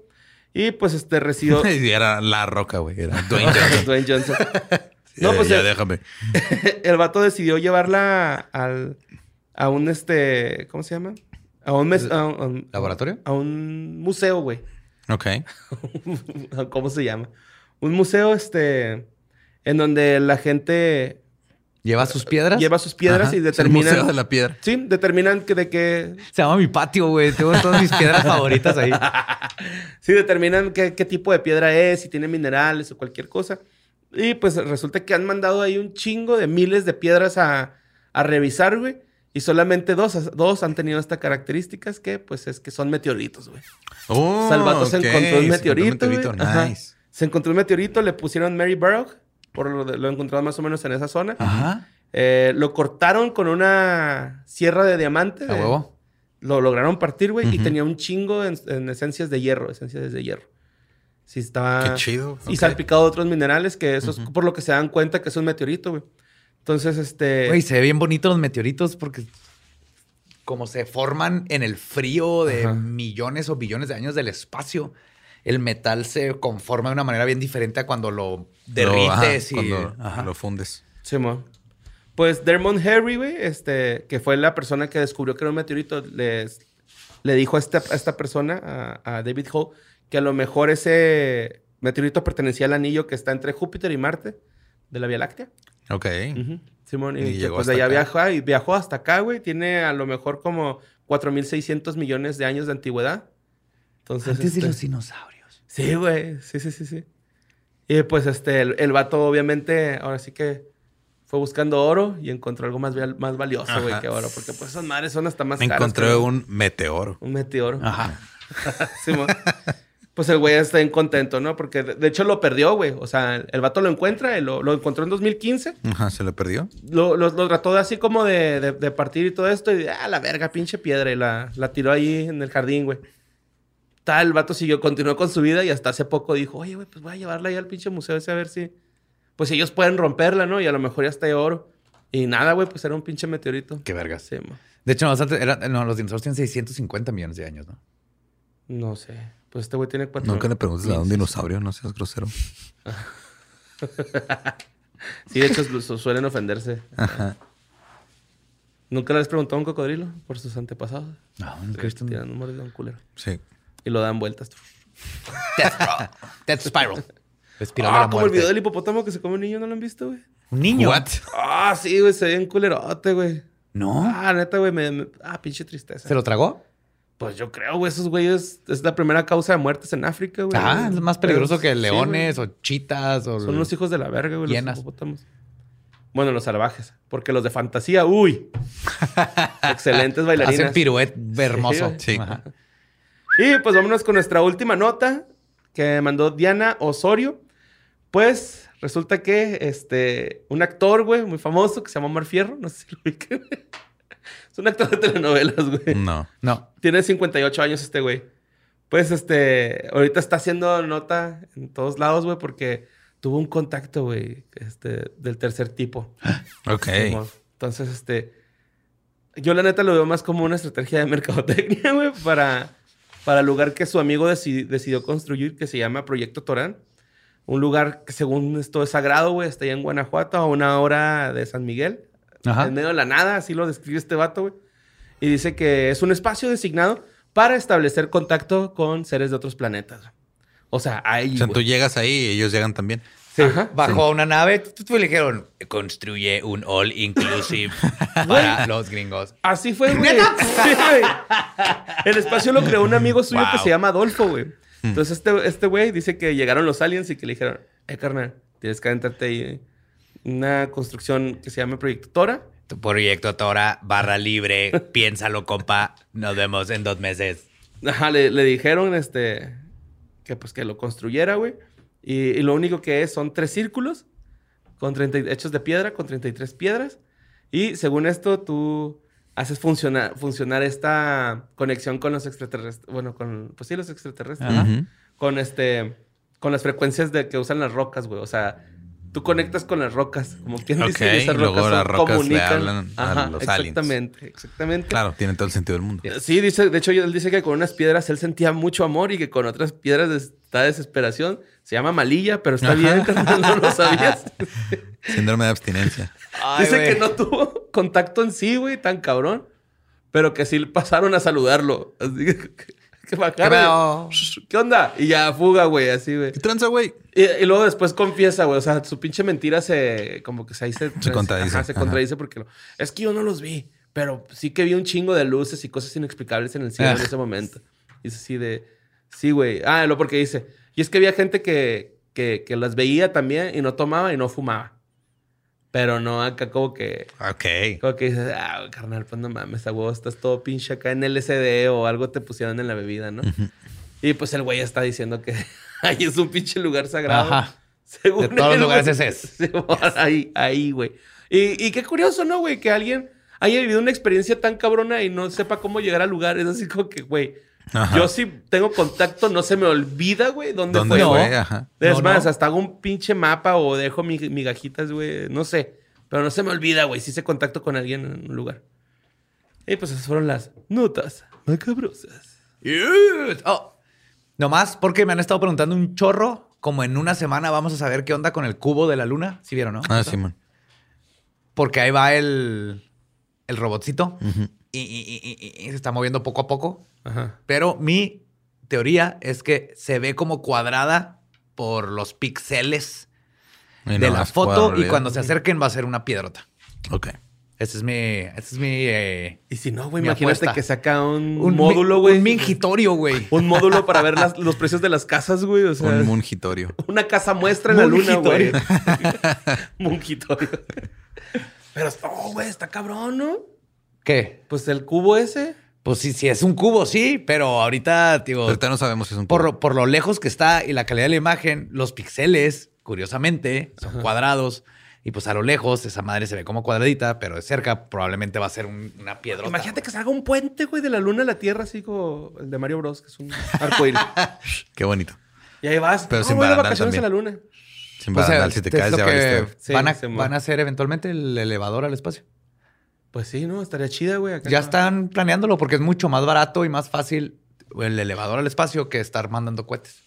Y pues este recibió. Y era la roca, güey. Era Dwayne Johnson. Dwayne Johnson. No, Eh, pues, ya eh, déjame. El vato decidió llevarla al, a un este. ¿Cómo se llama? A un, mes- a un- ¿Laboratorio? a un museo, güey. Ok. ¿Cómo se llama? Un museo, este. En donde la gente ¿Lleva sus piedras? lleva sus piedras Ajá. y el determinan. Museo de la piedra. Sí, determinan que de qué. Se llama mi patio, güey. Tengo todas mis piedras favoritas ahí. Sí, determinan qué, qué tipo de piedra es, si tiene minerales o cualquier cosa. Y pues resulta que han mandado ahí un chingo de miles de piedras a, a revisar, güey. Y solamente dos, dos han tenido estas características que, pues, es que son meteoritos, güey. Oh, Salvato se ok. encontró un Se encontró meteorito, güey. meteorito. Nice. Se encontró un meteorito, le pusieron Mary Burrow, por lo, lo encontraron más o menos en esa zona. Ajá. Eh, lo cortaron con una sierra de diamante. De- huevo. Lo lograron partir, güey, y Ujú. tenía un chingo en, en esencias de hierro, esencias de hierro. Sí, estaba... Qué chido. Y ok. salpicado de otros minerales, que eso es Ujú. por lo que se dan cuenta que es un meteorito, güey. Entonces, este... Güey, se ve bien bonito los meteoritos porque como se forman en el frío de Ajá. millones o billones de años del espacio, el metal se conforma de una manera bien diferente a cuando lo Lo- ajá, derrites y... cuando Ajá. lo fundes. Simón. Pues Dermot Harry, güey, este, que fue la persona que descubrió que era un meteorito, les, le dijo a esta, a esta persona, a, a David Hall, que a lo mejor ese meteorito pertenecía al anillo que está entre Júpiter y Marte de la Vía Láctea. Ok. Simón, y, Y que, llegó pues de allá viajó y viajó hasta acá, güey. Tiene a lo mejor como 4.600 millones de años de antigüedad. Entonces, Antes de este, los dinosaurios. Sí, güey. Sí, sí, sí, sí. Y pues este, el, el vato obviamente, ahora sí que fue buscando oro y encontró algo más, más valioso, güey, que oro. Porque pues esas madres son hasta más caras. Encontré que- un meteoro. un meteoro. Ajá. Simón. pues el güey está bien contento, ¿no? Porque de, hecho lo perdió, güey. O sea, el, vato lo encuentra, lo, lo encontró en 2015. Ajá, se lo perdió. Lo, lo- lo trató de así como de, de- de partir y todo esto. Y, ah, la verga, pinche piedra. Y la, la tiró ahí en el jardín, güey. Tal, el vato siguió, continuó con su vida y hasta hace poco dijo, oye, güey, pues voy a llevarla ahí al pinche museo ese a ver si... Pues si ellos pueden romperla, ¿no? Y a lo mejor ya está de oro. Y nada, güey, pues era un pinche meteorito. Qué vergas. Sí. De hecho, no, antes era- no, los dinosaurios tienen 650 millones de años, ¿no? No sé. Pues este güey tiene cuatro... Nunca le preguntes a un dinosaurio, no seas grosero. Sí, de hecho su- suelen ofenderse. ¿Nunca les preguntó a un cocodrilo por sus antepasados? No, nunca he visto un culero. Sí. Y lo dan vueltas. Death, Spiral. Death Spiral. Espiral de Ah, la como el video del hipopótamo que se come un niño, ¿no lo han visto, güey? Un niño. What? Ah, sí, güey, se ve un culerote, güey. No. Ah, neta, güey, me, me- Ah, pinche tristeza. ¿Se lo tragó? Pues yo creo, güey, esos güeyes es la primera causa de muertes en África, güey. Ah, es más peligroso que Sí, leones o chitas o... Son los hijos de la verga, güey, los hipopótamos. Bueno, los salvajes. Porque los de fantasía, uy. Excelentes bailarinas. Hacen piruet hermoso. güey. Sí. Y pues vámonos con nuestra última nota que mandó Diana Osorio. Pues resulta que este, un actor, güey, muy famoso que se llama Omar Fierro, no sé si lo ubican. es un actor de telenovelas, güey. No. No. Tiene 58 años este güey. Pues este, ahorita está haciendo nota en todos lados, güey, porque tuvo un contacto, güey, este, del tercer tipo. Ok. Entonces, este, yo la neta lo veo más como una estrategia de mercadotecnia, güey, para, para el lugar que su amigo deci- decidió construir, que se llama Proyecto Torán. Un lugar que según esto es sagrado, güey, está allá en Guanajuato, a una hora de San Miguel. Ajá. En medio de la nada, así lo describe este vato, güey. Y dice que es un espacio designado para establecer contacto con seres de otros planetas. O sea, ahí, O sea, tú llegas ahí y ellos llegan también. Sí, Bajó a una nave y le dijeron, construye un all inclusive para los gringos. Así fue, güey. Sí, güey. El espacio lo creó un amigo suyo que se llama Adolfo, güey. Entonces este este güey dice que llegaron los aliens y que le dijeron, eh, carnal, tienes que adentrarte ahí. eh, Una construcción que se llama Proyecto Tora. Tu proyecto Tora, barra libre, piénsalo, compa. Nos vemos en dos meses. Ajá, le, le dijeron este que pues que lo construyera, güey. Y, y lo único que es son tres círculos con 30, y- hechos de piedra, con 33 piedras. Y según esto, tú haces funcionar, funcionar esta conexión con los extraterrestres. Bueno, con, pues sí, los extraterrestres. Ajá. Con este, con las frecuencias de que usan las rocas, güey. O sea, tú conectas con las rocas, como quien dice, Ok, y esas luego rocas son- las rocas le comunican. hablan a Ajá, los aliens. exactamente, exactamente. Claro, tiene todo el sentido del mundo. Sí, dice, de hecho, él dice que con unas piedras él sentía mucho amor y que con otras piedras está desesperación. Se llama malilla, pero está bien, no lo sabías. Síndrome de abstinencia. dice que no tuvo contacto en sí, güey, tan cabrón, pero que sí pasaron a saludarlo. Así que, que bajaron. ¿Qué onda? Y ya fuga, güey, así, güey. ¿Qué tranza, güey? Y, y luego después confiesa, güey. O sea, su pinche mentira se... Como que se, ahí se, contradice. ajá, se Ajá. contradice porque... lo- es que yo no los vi. Pero sí que vi un chingo de luces y cosas inexplicables en el cielo en Ah. ese momento. Y es así de... Sí, güey. Ah, lo porque dice... Y es que había gente que, que, que las veía también y no tomaba y no fumaba. Pero no acá como que... Ok. Como que dices, ah, carnal, pues no mames, a huevo, estás todo pinche acá en LSD o algo te pusieron en la bebida, ¿no? Y pues el güey está diciendo que ahí es un pinche lugar sagrado. Ajá. Según De todos los lugares ese es. Sí, ahí, ahí, güey. Y, y qué curioso, ¿no, güey? Que alguien haya vivido una experiencia tan cabrona y no sepa cómo llegar al lugar. Es así como que, güey, Ajá. yo sí tengo contacto, no se me olvida, güey, dónde, ¿Dónde fue. fue? ¿no? Ajá. Es No, más, no. hasta hago un pinche mapa o dejo mi- migajitas, güey. No sé. Pero no se me olvida, güey. Si hice contacto con alguien en un lugar. Y pues esas fueron las notas macabrosas. Yes. Oh, nomás porque me han estado preguntando un chorro. Como en una semana vamos a saber qué onda con el cubo de la luna. ¿Sí vieron, no? Ah, Simón. Porque ahí va el, el robotcito y, y- y- y- y se está moviendo poco a poco. Ajá. Pero mi teoría es que se ve como cuadrada por los píxeles de no la foto y cuando se acerquen va a ser una piedrota. Ok. Ese es mi... Ese es mi... eh, Y si no, güey, imagínate apuesta. que saca un, un módulo, güey. Un mingitorio, güey. Un módulo para ver las- los precios de las casas, güey. O sea, Un mungitorio. una casa muestra en la luna, güey. Mungitorio. Mungitorio. Pero, oh, güey, está cabrón, ¿no? ¿Qué? Pues el cubo ese. Pues sí, sí, es un cubo, sí, pero ahorita, digo, Ahorita no sabemos si es un por, cubo. lo- por lo lejos que está y la calidad de la imagen, los píxeles, curiosamente, son cuadrados. Y pues a lo lejos esa madre se ve como cuadradita, pero de cerca probablemente va a ser un- una piedra. Imagínate que salga un puente, güey, de la luna a la tierra, así como el de Mario Bros, que es un arcoíris. Qué bonito. y ahí vas. Pero Ah, sin voy de vacaciones a la luna. Sin O sea, si te es caes ya que. Sí, van, a, se van a hacer eventualmente el elevador al espacio. Pues sí, ¿no? Estaría chida, güey. acá. Ya están planeándolo porque es mucho más barato y más fácil el elevador al espacio que estar mandando cohetes.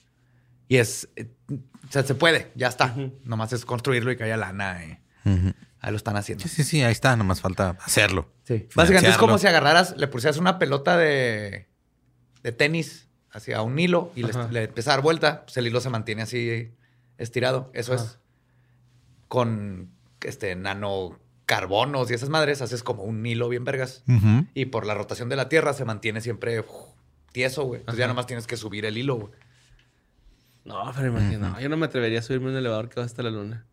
Y es, eh, o sea, se puede, ya está. Ujú. Nomás es construirlo y que haya lana. Ujú. ahí lo están haciendo. Sí, sí, sí, ahí está. Nomás falta hacerlo. Sí. Básicamente es como si agarraras, le pusieras una pelota de, de tenis hacia un hilo y le, le empieza a dar vuelta, pues el hilo se mantiene así estirado. Eso Ajá. es con este nanocarbonos y esas madres, haces como un hilo bien vergas. Y por la rotación de la Tierra se mantiene siempre uf, tieso, güey. Entonces ya nomás tienes que subir el hilo, güey. No, pero imagina, no, yo no me atrevería a subirme a un elevador que va hasta la luna.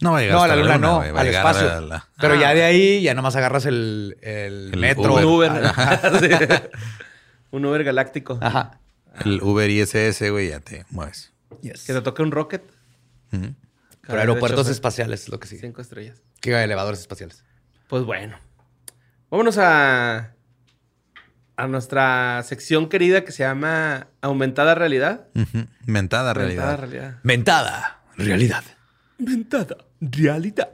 No va a llegar No, hasta la luna no, al espacio. a la- Pero Ah. ya de ahí ya nomás agarras el, el El metro. Uber. Un Uber. Ajá. Un Uber galáctico. Ajá. El Uber ISS, güey, ya te mueves. Yes. Que te toque un rocket. Ujú. Pero aeropuertos espaciales es lo que sigue. Cinco estrellas. Que elevadores espaciales. Pues bueno. Vámonos a. a nuestra sección querida que se llama Aumentada Realidad. Mentada realidad. Aumentada Realidad. Mentada. Realidad. Aumentada Realidad.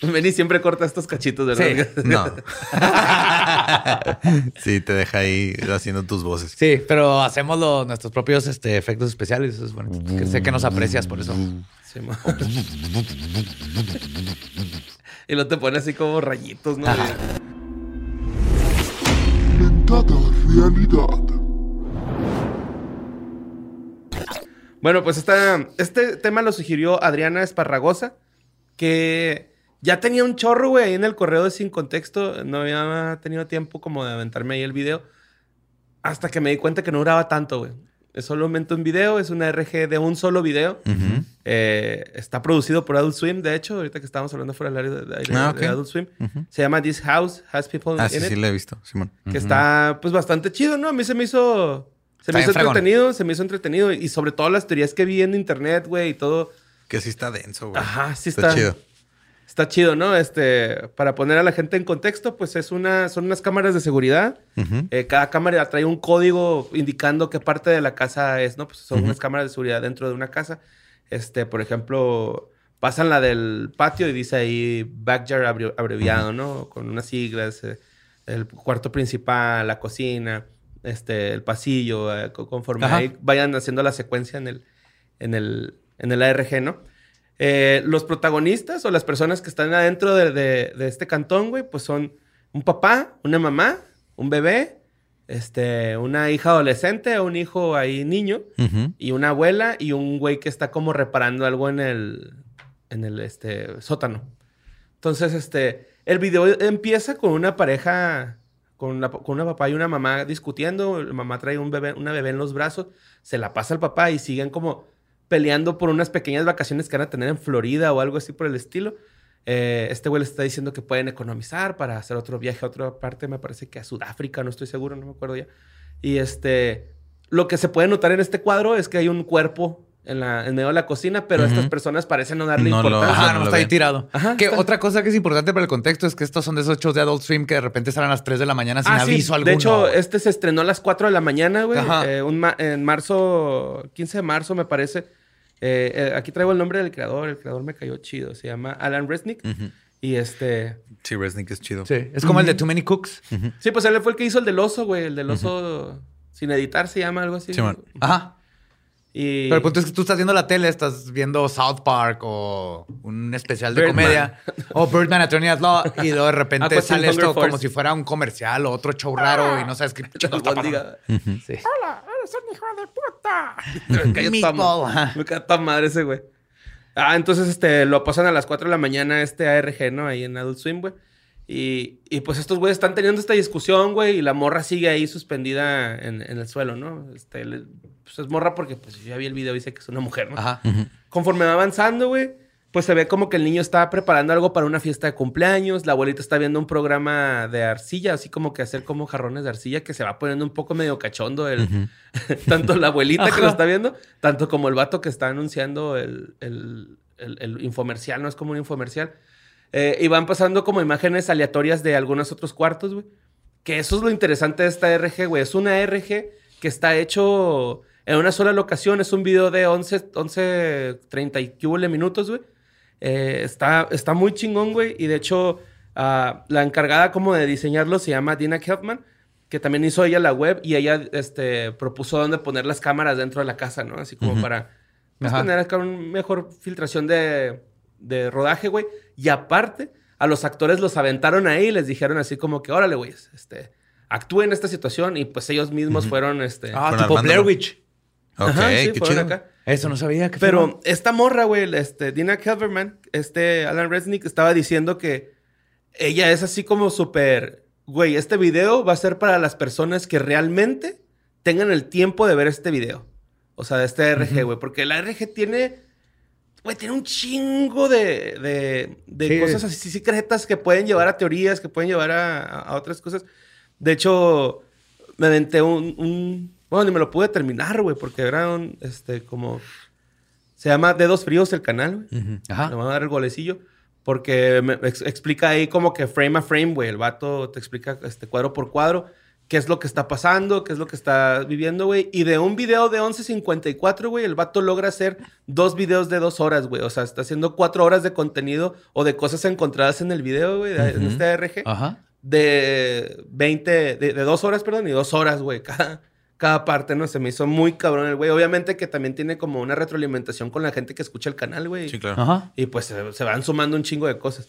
Benny siempre corta estos cachitos, ¿verdad? Sí. No. sí, te deja ahí haciendo tus voces. Sí, pero hacemos lo- nuestros propios este, efectos especiales. Eso es bueno. Que sé que nos aprecias por eso. Sí, y lo te pone así como rayitos, ¿no? Mentada realidad. Bueno, pues esta, este tema lo sugirió Adriana Esparragosa, que ya tenía un chorro, güey, ahí en el correo de Sin Contexto. No había tenido tiempo como de aventarme ahí el video. Hasta que me di cuenta que no duraba tanto, güey. Es solamente un video, es una RG de un solo video. Ujú. Eh, está producido por Adult Swim, de hecho, ahorita que estábamos hablando fuera del área de, de- de Ah, ok. Adult Swim. Ujú. Se llama This House Has People Ah, in sí, It sí, lo he visto, Simón. que está pues bastante chido, ¿no? A mí se me hizo se Está me hizo bien fregón. entretenido, se me hizo entretenido y sobre todo las teorías que vi en internet, güey, y todo. Que sí está denso, güey. Ajá, sí Está está, chido. Está chido, ¿no? Este, para poner a la gente en contexto, pues es una son unas cámaras de seguridad. Eh, cada cámara trae un código indicando qué parte de la casa es, ¿no? Pues son unas cámaras de seguridad dentro de una casa. Este, por ejemplo, pasan la del patio y dice ahí backyard abre- abreviado, ¿no? Con unas siglas, eh, el cuarto principal, la cocina, este, el pasillo, eh, co- conforme ahí vayan haciendo la secuencia en el, en el, en el ARG, ¿no? Eh, los protagonistas o las personas que están adentro de, de- de este cantón, güey, pues son un papá, una mamá, un bebé, este, una hija adolescente, un hijo ahí niño, y una abuela y un güey que está como reparando algo en el, en el este, sótano. Entonces, este, el video empieza con una pareja, con una, con una papá y una mamá discutiendo. La mamá trae un bebé, una bebé en los brazos, se la pasa al papá y siguen como peleando por unas pequeñas vacaciones que van a tener en Florida o algo así por el estilo. Eh, este güey les está diciendo que pueden economizar para hacer otro viaje a otra parte, me parece que a Sudáfrica, no estoy seguro, no me acuerdo ya. Y este, lo que se puede notar en este cuadro es que hay un cuerpo en, la, en medio de la cocina, pero estas personas parecen no darle No lo- importancia. Ajá, no no, lo está ahí tirado. Ajá, que está. otra cosa que es importante para el contexto es que estos son de esos shows de Adult Swim que de repente salen a las 3 de la mañana sin Ah, sí. aviso alguno. De hecho, este se estrenó a las 4 de la mañana, güey. Ajá. Eh, un ma- en marzo, 15 de marzo, me parece. Eh, eh, aquí traigo el nombre del creador. El creador me cayó chido. Se llama Alan Resnick. Y este... Sí, Resnick es chido. Sí, es como el de Too Many Cooks. Sí, pues él fue el que hizo el del oso, güey. El del oso sin editar se llama algo así. Simón. Ajá. Y... Pero el punto es que tú estás viendo la tele, estás viendo South Park o un especial de Birdman. comedia o Birdman Attorney at Law y luego de repente Aqua Teen sale esto Force. como si fuera un comercial o otro show raro y no sabes qué está pasando. Sí. Hola, eres un hijo de puta. Me toda ajá. Me cae toda madre ese, güey. Ah, entonces este, lo pasan a las 4 de la mañana este ARG, ¿no? Ahí en Adult Swim, güey. Y, y pues estos güeyes están teniendo esta discusión, güey, y la morra sigue ahí suspendida en, en el suelo, ¿no? Este, le- pues es morra porque pues yo ya vi el video y dice que es una mujer, ¿no? Ajá. Conforme va avanzando, güey, pues se ve como que el niño está preparando algo para una fiesta de cumpleaños. La abuelita está viendo un programa de arcilla, así como que hacer como jarrones de arcilla, que se va poniendo un poco medio cachondo. El, tanto la abuelita que lo está viendo, tanto como el vato que está anunciando el, el- el- el infomercial, no es como un infomercial. Eh, y van pasando como imágenes aleatorias de algunos otros cuartos, güey. Que eso es lo interesante de esta RG, güey. Es una RG que está hecho en una sola locación. Es un video de 11, 11 30 y minutos, güey. Eh, está, está muy chingón, güey. Y de hecho, ah, la encargada como de diseñarlo se llama Dina Keltman, que también hizo ella la web y ella este, propuso dónde poner las cámaras dentro de la casa, ¿no? Así como para pues, tener acá una mejor filtración de, de rodaje, güey. Y aparte, a los actores los aventaron ahí y les dijeron así como que, órale, güey, este, actúen en esta situación. Y pues ellos mismos fueron, este... Ah, tipo. Blair Witch. Ok, Ajá, sí, qué chido. acá. Eso no sabía. qué Pero esta morra, güey, este, Dina Kelverman, este Alan Resnick estaba diciendo que ella es así como súper, güey, este video va a ser para las personas que realmente tengan el tiempo de ver este video. O sea, de este RG, güey, porque la RG tiene, güey, tiene un chingo de, de, de Sí. cosas así secretas que pueden llevar a teorías, que pueden llevar a, a- a otras cosas. De hecho, me aventé un, un- bueno, ni me lo pude terminar, güey, porque era un, este, como... Se llama Dedos Fríos el canal, güey. Ujú. Ajá. Le van a dar el golecillo. Porque me ex- explica ahí como que frame a frame, güey. El vato te explica este cuadro por cuadro qué es lo que está pasando, qué es lo que está viviendo, güey. Y de un video de 11.54, güey, el vato logra hacer dos videos de dos horas, güey. O sea, está haciendo cuatro horas de contenido o de cosas encontradas en el video, güey, en este ARG. Ajá. De 20, de, de dos horas, perdón, y dos horas, güey, cada, cada parte, ¿no? Se me hizo muy cabrón el güey. Obviamente que también tiene como una retroalimentación con la gente que escucha el canal, güey. Sí, claro. Ajá. Y pues se, se van sumando un chingo de cosas.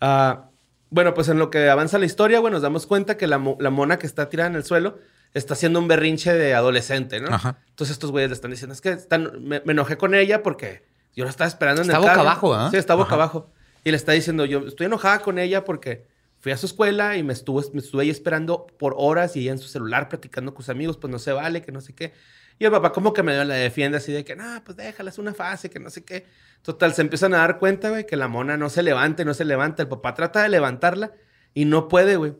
Ah, bueno, pues en lo que avanza la historia, güey, nos damos cuenta que la, la mona que está tirada en el suelo está haciendo un berrinche de adolescente, ¿no? Ajá. Entonces estos güeyes le están diciendo, es que están, me, me enojé con ella porque yo la estaba esperando en Está el boca carro. abajo, ¿ah? Sí, está boca Ajá. abajo. Y le está diciendo, yo estoy enojada con ella porque fui a su escuela y me estuvo, me estuve ahí esperando por horas y ella en su celular platicando con sus amigos, pues no se vale, que no sé qué. Y el papá como que medio la defiende así de que, no, pues déjala, es una fase, que no sé qué. Total, se empiezan a dar cuenta, güey, que la mona no se levante, no se levanta. El papá trata de levantarla y no puede, güey.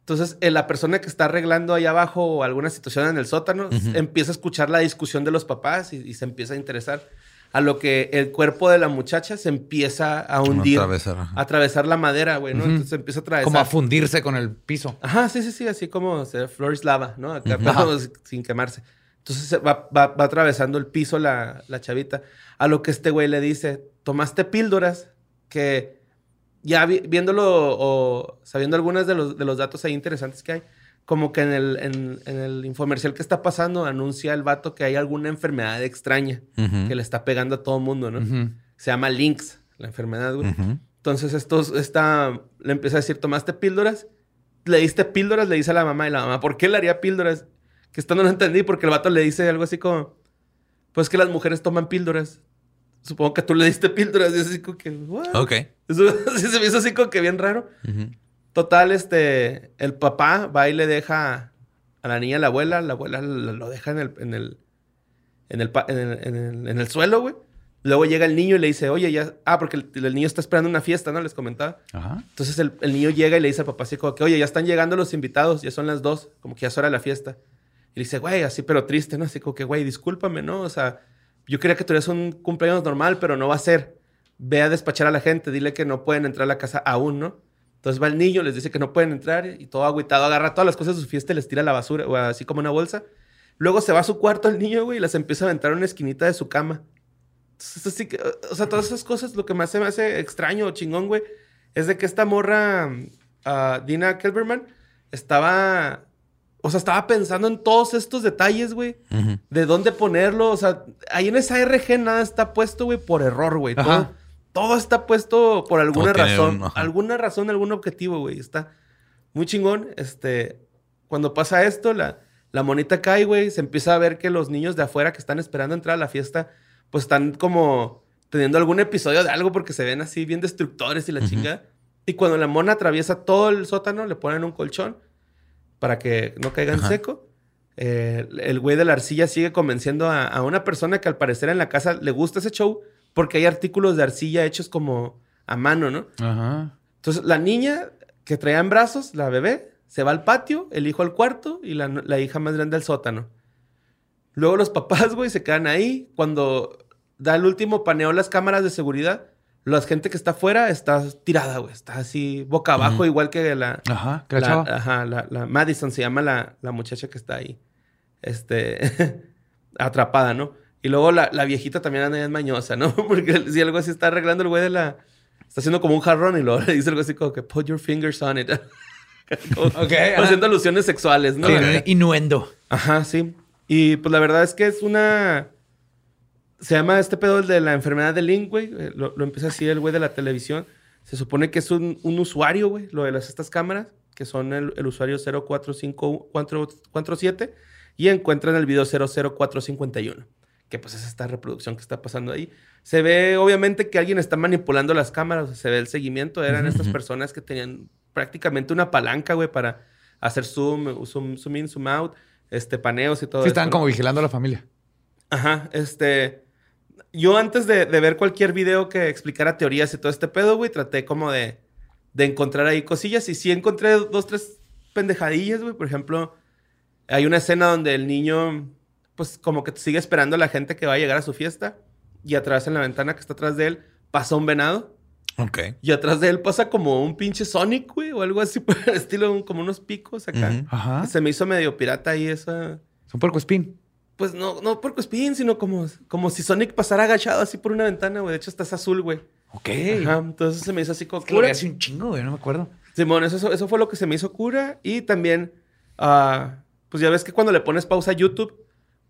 Entonces, eh, la persona que está arreglando ahí abajo alguna situación en el sótano empieza a escuchar la discusión de los papás y, y se empieza a interesar. A lo que el cuerpo de la muchacha se empieza a hundir, atravesar, a atravesar la madera, güey, ¿no? Entonces empieza a atravesar. Como a fundirse con el piso. Ajá, sí, sí, sí, así como se, Floris lava, ¿no? Acá, sin quemarse. Entonces se va, va- va atravesando el piso la, la chavita. A lo que este güey le dice, tomaste píldoras que ya vi- viéndolo o sabiendo algunos de los, de los datos ahí interesantes que hay, como que en el, en, en el infomercial que está pasando anuncia el vato que hay alguna enfermedad extraña que le está pegando a todo el mundo, ¿no? Se llama Lynx, la enfermedad, güey. Entonces estos, esta, le empieza a decir, ¿tomaste píldoras? Le diste píldoras, le dice a la mamá y la mamá, ¿por qué le haría píldoras? Que esto no lo entendí porque el vato le dice algo así como, pues que las mujeres toman píldoras. Supongo que tú le diste píldoras y es así como que, ¿what? Ok. Eso se me hizo así como que bien raro. Total, este, el papá va y le deja a la niña a la abuela, la abuela lo, deja en el, en el, en el, pa- en el, en el- en el suelo, güey. Luego llega el niño y le dice, oye, ya, ah, porque el, el niño está esperando una fiesta, ¿no? Les comentaba. Ajá. Entonces el, el niño llega y le dice al papá así como que, oye, ya están llegando los invitados, ya son las dos, como que ya es hora de la fiesta. Y le dice, güey, así pero triste, ¿no? Así como que, güey, discúlpame, ¿no? O sea, yo quería que tuvieras un cumpleaños normal, pero no va a ser. Ve a despachar a la gente, dile que no pueden entrar a la casa aún, ¿no? Entonces va el niño, les dice que no pueden entrar y todo agüitado agarra todas las cosas de su fiesta y les tira a la basura, o así como una bolsa. Luego se va a su cuarto el niño, güey, y las empieza a aventar en una esquinita de su cama. Entonces, así que, o sea, todas esas cosas, lo que me hace, me hace extraño o chingón, güey, es de que esta morra, ah, Dina Kelberman, estaba, o sea, estaba pensando en todos estos detalles, güey, de dónde ponerlo, o sea, ahí en esa RG nada está puesto, güey, por error, güey. Todo. Todo está puesto por alguna razón, un- alguna razón, algún objetivo, güey. Está muy chingón, este, cuando pasa esto, la, la monita cae, güey, se empieza a ver que los niños de afuera que están esperando entrar a la fiesta, pues están como teniendo algún episodio de algo porque se ven así bien destructores y la Ujú. chingada. Y cuando la mona atraviesa todo el sótano, le ponen un colchón para que no caiga en Ajá. seco. Eh, el güey de la arcilla sigue convenciendo a, a una persona que al parecer en la casa le gusta ese show porque hay artículos de arcilla hechos como a mano, ¿no? Ajá. Entonces la niña que traía en brazos, la bebé, se va al patio, el hijo al cuarto y la, la hija más grande al sótano. Luego los papás, güey, se quedan ahí. Cuando da el último paneo las cámaras de seguridad, la gente que está afuera está tirada, güey. Está así boca abajo, igual que la, Ajá. ¿Qué la la- chava? ajá, la, la Madison se llama la, la muchacha que está ahí. Este, atrapada, ¿no? Y luego la, la viejita también anda bien mañosa, ¿no? Porque si algo así está arreglando el güey de la... Está haciendo como un jarrón y luego le dice algo así como que put your fingers on it. Como- Ok, como ajá. haciendo alusiones sexuales, ¿no? Sí, ¿no? Innuendo. Ajá, sí. Y pues la verdad es que es una... Se llama este pedo el de la enfermedad de Link, güey. Eh, Lo, lo empieza así el güey de la televisión. Se supone que es un, un usuario, güey, lo de las, estas cámaras, que son el, el usuario 045447 y encuentran el video 00451, que pues es esta reproducción que está pasando ahí. Se ve obviamente que alguien está manipulando las cámaras, se ve el seguimiento. Eran estas personas que tenían prácticamente una palanca, güey, para hacer zoom, zoom, zoom in, zoom out, este, paneos y todo Sí, estaban como vigilando a la familia. Ajá, este. Yo antes de, de ver cualquier video que explicara teorías y todo este pedo, güey, traté como de, de encontrar ahí cosillas. Y sí encontré dos, tres pendejadillas, güey. Por ejemplo, hay una escena donde el niño, pues como que sigue esperando a la gente que va a llegar a su fiesta. Y atrás en la ventana que está atrás de él pasa un venado. Ok. Y atrás de él pasa como un pinche Sonic, güey, o algo así por el estilo, como unos picos acá. Ajá. Se me hizo medio pirata ahí esa. Es un puerco spin. Pues no, no por spin, sino como, como si Sonic pasara agachado así por una ventana, güey. De hecho, estás azul, güey. Ok. Ajá. Entonces se me hizo así como Es que cura. hace un chingo, güey. No me acuerdo. Simón, eso, eso fue lo que se me hizo cura. Y también, ah, pues ya ves que cuando le pones pausa a YouTube,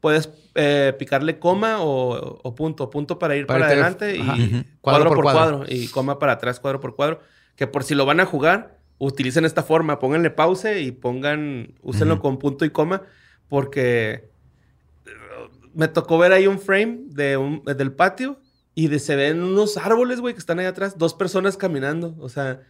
puedes eh, picarle coma o, o punto. Punto para ir Para para, adelante y cuadro, por cuadro. cuadro. Y coma para atrás, cuadro por cuadro. Que por si lo van a jugar, utilicen esta forma. Pónganle pause y pongan, úsenlo con punto y coma. Porque me tocó ver ahí un frame de un- del patio y de, se ven unos árboles, güey, que están ahí atrás. Dos personas caminando. O sea,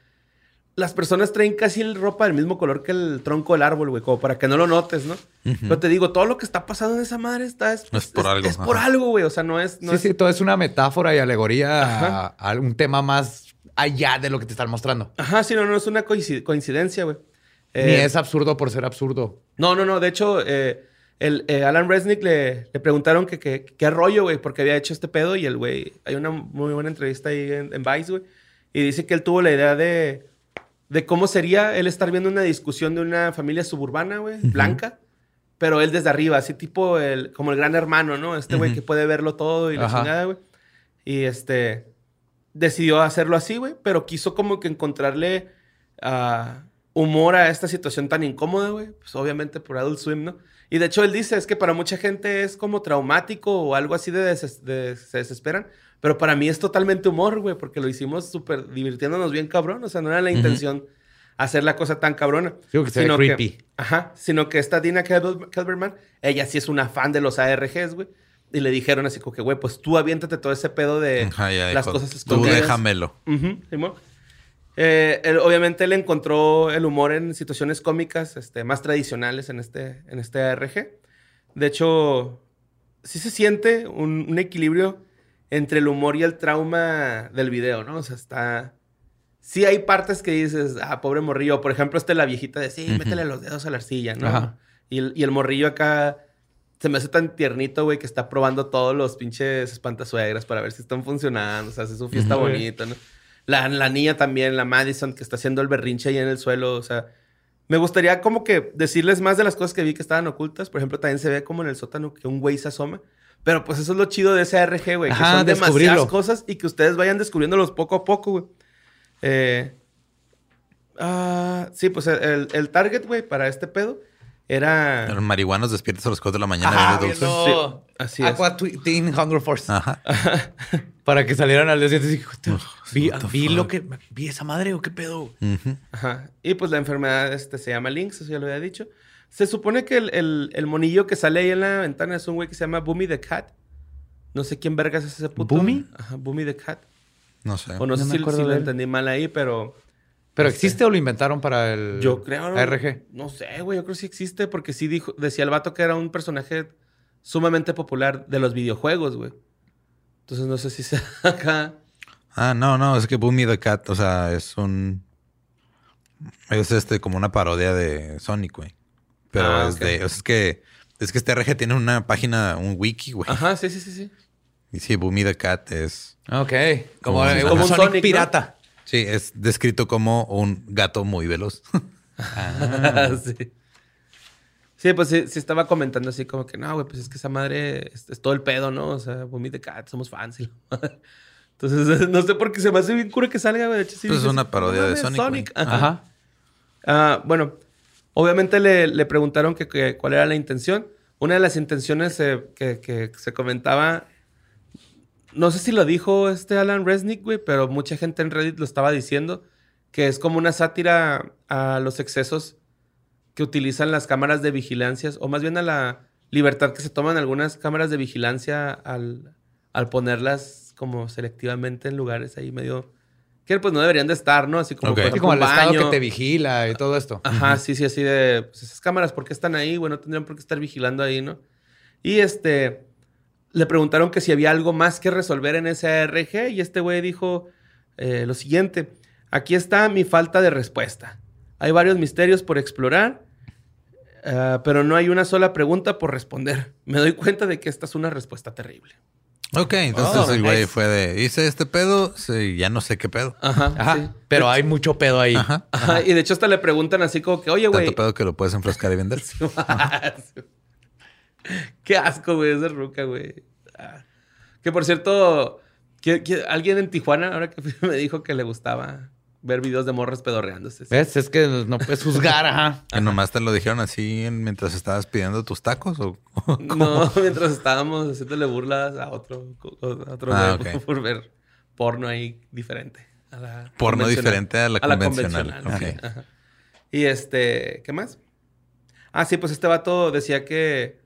las personas traen casi el ropa del mismo color que el tronco del árbol, güey, como para que no lo notes, ¿no? Ujú. Pero te digo, todo lo que está pasando en esa madre está... Es, Es por algo, Es por ajá. algo, güey. O sea, no es... No sí, es- sí, todo es una metáfora y alegoría a, Ajá. a un tema más allá de lo que te están mostrando. Ajá, sí, no, no es una coinci- coincidencia, güey. Ni Eh, es absurdo por ser absurdo. No, no, no. De hecho, eh, el, eh, Alan Resnick le, le preguntaron que que- qué rollo, güey, porque había hecho este pedo y el güey... Hay una muy buena entrevista ahí en, en Vice, güey. Y dice que él tuvo la idea de, de cómo sería él estar viendo una discusión de una familia suburbana, güey, blanca. Pero él desde arriba, así tipo el, como el gran hermano, ¿no? Este güey que puede verlo todo y la chingada, güey. Y este... Decidió hacerlo así, güey, pero quiso como que encontrarle ah, humor a esta situación tan incómoda, güey. Pues obviamente por Adult Swim, ¿no? Y de hecho él dice, es que para mucha gente es como traumático o algo así de, de- se desesperan. Pero para mí es totalmente humor, güey, porque lo hicimos súper divirtiéndonos bien cabrón. O sea, no era la Ujú. intención hacer la cosa tan cabrona. Digo que Sino creepy. ajá, sino que esta Dina Kelber- Kelberman, ella sí es una fan de los ARGs, güey. Y le dijeron así como que, güey, pues tú aviéntate todo ese pedo de Ajá, ya las cosas Tú escondidas. déjamelo. Simón. Eh, él- obviamente él encontró el humor en situaciones cómicas este, más tradicionales en este, en este ARG. De hecho, sí se siente un, un equilibrio entre el humor y el trauma del video, ¿no? O sea, está... Sí hay partes que dices, ah, pobre morrillo. Por ejemplo, este la viejita de, sí, métele los dedos a la arcilla, ¿no? Ajá. Y el, y el morrillo acá se me hace tan tiernito, güey, que está probando todos los pinches espantasuegras para ver si están funcionando. O sea, hace su fiesta bonita, ¿no? La, la niña también, la Madison, que está haciendo el berrinche ahí en el suelo. O sea, me gustaría como que decirles más de las cosas que vi que estaban ocultas. Por ejemplo, también se ve como en el sótano que un güey se asoma. Pero pues eso es lo chido de ese ARG, güey. Que Ajá, son demasiadas cosas y que ustedes vayan descubriéndolos poco a poco, güey. Eh, ah, sí, pues el, el target, güey, para este pedo era... Los marihuanos despiertos a las 4 de la mañana Swim. viendo Sí, así es. Aqua Twi- Teen Hunger Force. Ajá. Para que salieran al día siguiente. y dije, "What the- Vi, vi fuck?" lo que... ¿Vi esa madre o qué pedo? Ajá. Y pues la enfermedad este, se llama Lynx, eso ya lo había dicho. Se supone que el, el- el monillo que sale ahí en la ventana es un güey que se llama Boomy the Cat. No sé quién vergas es ese puto. ¿Boomy? Ajá, Boomy the Cat. No sé. O no, No sé si, lo entendí mal ahí, pero ¿Pero Este. existe o lo inventaron para el yo creo... ¿no? ARG? No sé, güey, yo creo que sí existe porque sí dijo, decía el vato que era un personaje sumamente popular de los videojuegos, güey. Entonces no sé si sea acá... Ah, no, no, es que Boomy the Cat, o sea, es un. Es este como una parodia de Sonic, güey. Pero Ah, es ok. de. o sea, es que. Es que este RG tiene una página, un wiki, güey. Ajá, sí, sí, sí, sí. Y sí, Boomy the Cat es. Ok. Como, Como eh, como un Sonic, Sonic ¿no? pirata. Sí, es descrito como un gato muy veloz. sí. Sí, pues sí, sí estaba comentando así como que, no, güey, pues es que esa madre es, es todo el pedo, ¿no? O sea, Boomy the Cat, somos fans. y la madre. Entonces, no sé por qué se me hace bien cura que salga, güey. De hecho, sí. Pues es una parodia "No de Sonic, güey". Ajá. Ajá. Ah, bueno, obviamente le, le preguntaron que, cuál era la intención. Una de las intenciones eh, que, que se comentaba, no sé si lo dijo este Alan Resnick, güey, pero mucha gente en Reddit lo estaba diciendo, que es como una sátira a los excesos que utilizan las cámaras de vigilancias, o más bien a la libertad que se toman algunas cámaras de vigilancia al, al ponerlas como selectivamente en lugares ahí medio... Que pues no deberían de estar, ¿no? Así como, por ejemplo, como el estado que te vigila y todo esto. Ajá, sí, sí, así de, pues esas cámaras, ¿por qué están ahí? Bueno, tendrían por qué estar vigilando ahí, ¿no? Y este, le preguntaron que si había algo más que resolver en ese ARG y este güey dijo eh, lo siguiente, aquí está mi falta de respuesta. Hay varios misterios por explorar, ah, pero no hay una sola pregunta por responder. Me doy cuenta de que esta es una respuesta terrible. Ok, entonces Oh, el güey nice. fue de, hice este pedo, sí, ya no sé qué pedo. Ajá. Ajá. sí. Pero hay mucho pedo ahí. Ajá. Ajá, Y de hecho hasta le preguntan así como que, oye, güey. Tanto pedo que lo puedes enfrascar y vender. Qué asco, güey, esa ruca, güey. Ah. Que por cierto, que, que alguien en Tijuana, ahora que me dijo que le gustaba ver videos de morras pedorreándose. ¿Ves? Es que no puedes juzgar, ajá. Que nomás te lo dijeron así en- mientras estabas pidiendo tus tacos o No, mientras estábamos haciéndole burlas a otro, a otro Ah, por ver porno ahí diferente. a la Porno convencional. diferente a la convencional, sí, ok. ajá. Y este, ¿qué más? Ah, sí, pues este vato decía que.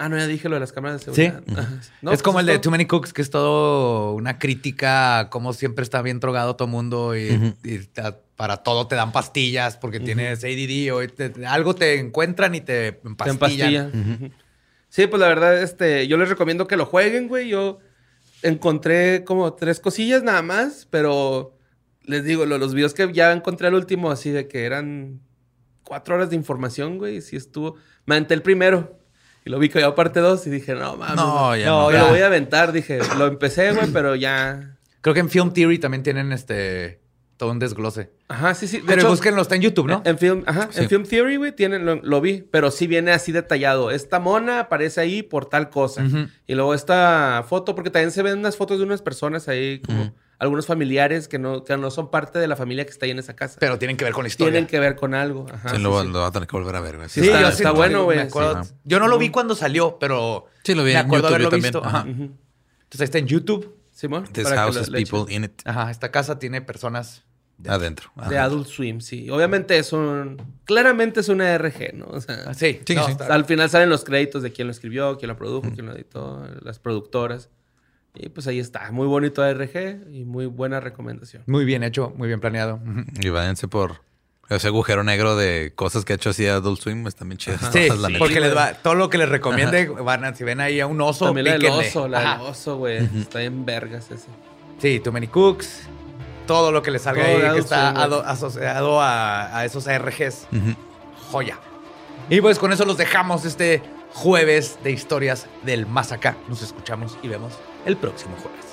Ah, no, ya dije lo de las cámaras de seguridad. No, es pues como el de Too Many Cooks, que es todo una crítica a cómo siempre está bien drogado todo mundo y, Ujú. y te- para todo te dan pastillas porque tienes ADD o te- algo te encuentran y te Te empastillan. empastilla. Ujú. Sí, pues la verdad, este, yo les recomiendo que lo jueguen, güey. Yo encontré como tres cosillas nada más, pero les digo, lo- los videos que ya encontré al último, así de que eran cuatro horas de información, güey. Sí estuvo. Me aventé el primero y lo vi que había parte dos y dije, no mames. No, ya no, ya. lo voy a aventar. Dije, lo empecé, güey, pero ya. Creo que en Film Theory también tienen este todo un desglose. Ajá, sí, sí. De Pero hecho, búsquenlo, está en YouTube, ¿no? En film, ajá, Sí. en film Theory, güey, tienen, lo, lo vi, pero sí viene así detallado. Esta mona aparece ahí por tal cosa. Y luego esta foto, porque también se ven unas fotos de unas personas ahí, como. Algunos familiares que no, que no son parte de la familia que está ahí en esa casa. Pero tienen que ver con la historia. Tienen que ver con algo. Ajá, sí, sí, lo, sí. lo va a tener que volver a ver, güey. Sí, está- yo está bueno, güey. Yo no lo vi cuando salió, pero Sí, lo vi me en acuerdo YouTube haberlo visto. Ajá. Entonces ahí está en YouTube. Simón, This para house has le people echen. in it. Ajá, esta casa tiene personas. Adentro. De Ajá. Adult Swim, sí. Obviamente es un... Claramente es una RG, ¿no? O sea, Sí, Sí, no, sí. Al final salen los créditos de quién lo escribió, quién lo produjo, quién lo editó, las productoras. Y pues ahí está. Muy bonito ARG y muy buena recomendación. Muy bien hecho, muy bien planeado. Y váyanse por ese agujero negro de cosas que ha hecho así Adult Swim. Están bien chidas. Sí, porque les va, todo lo que les recomiende, van a, si ven ahí a un oso, También la del píquenle. oso, la Ajá. del oso, güey. Está en vergas ese. Sí, Too Many Cooks, todo lo que le salga Todo ahí que está Swim, güey. ado- asociado a, a esos ARGs. Joya. Y pues con eso los dejamos este jueves de historias del más acá. Nos escuchamos y vemos el próximo jueves.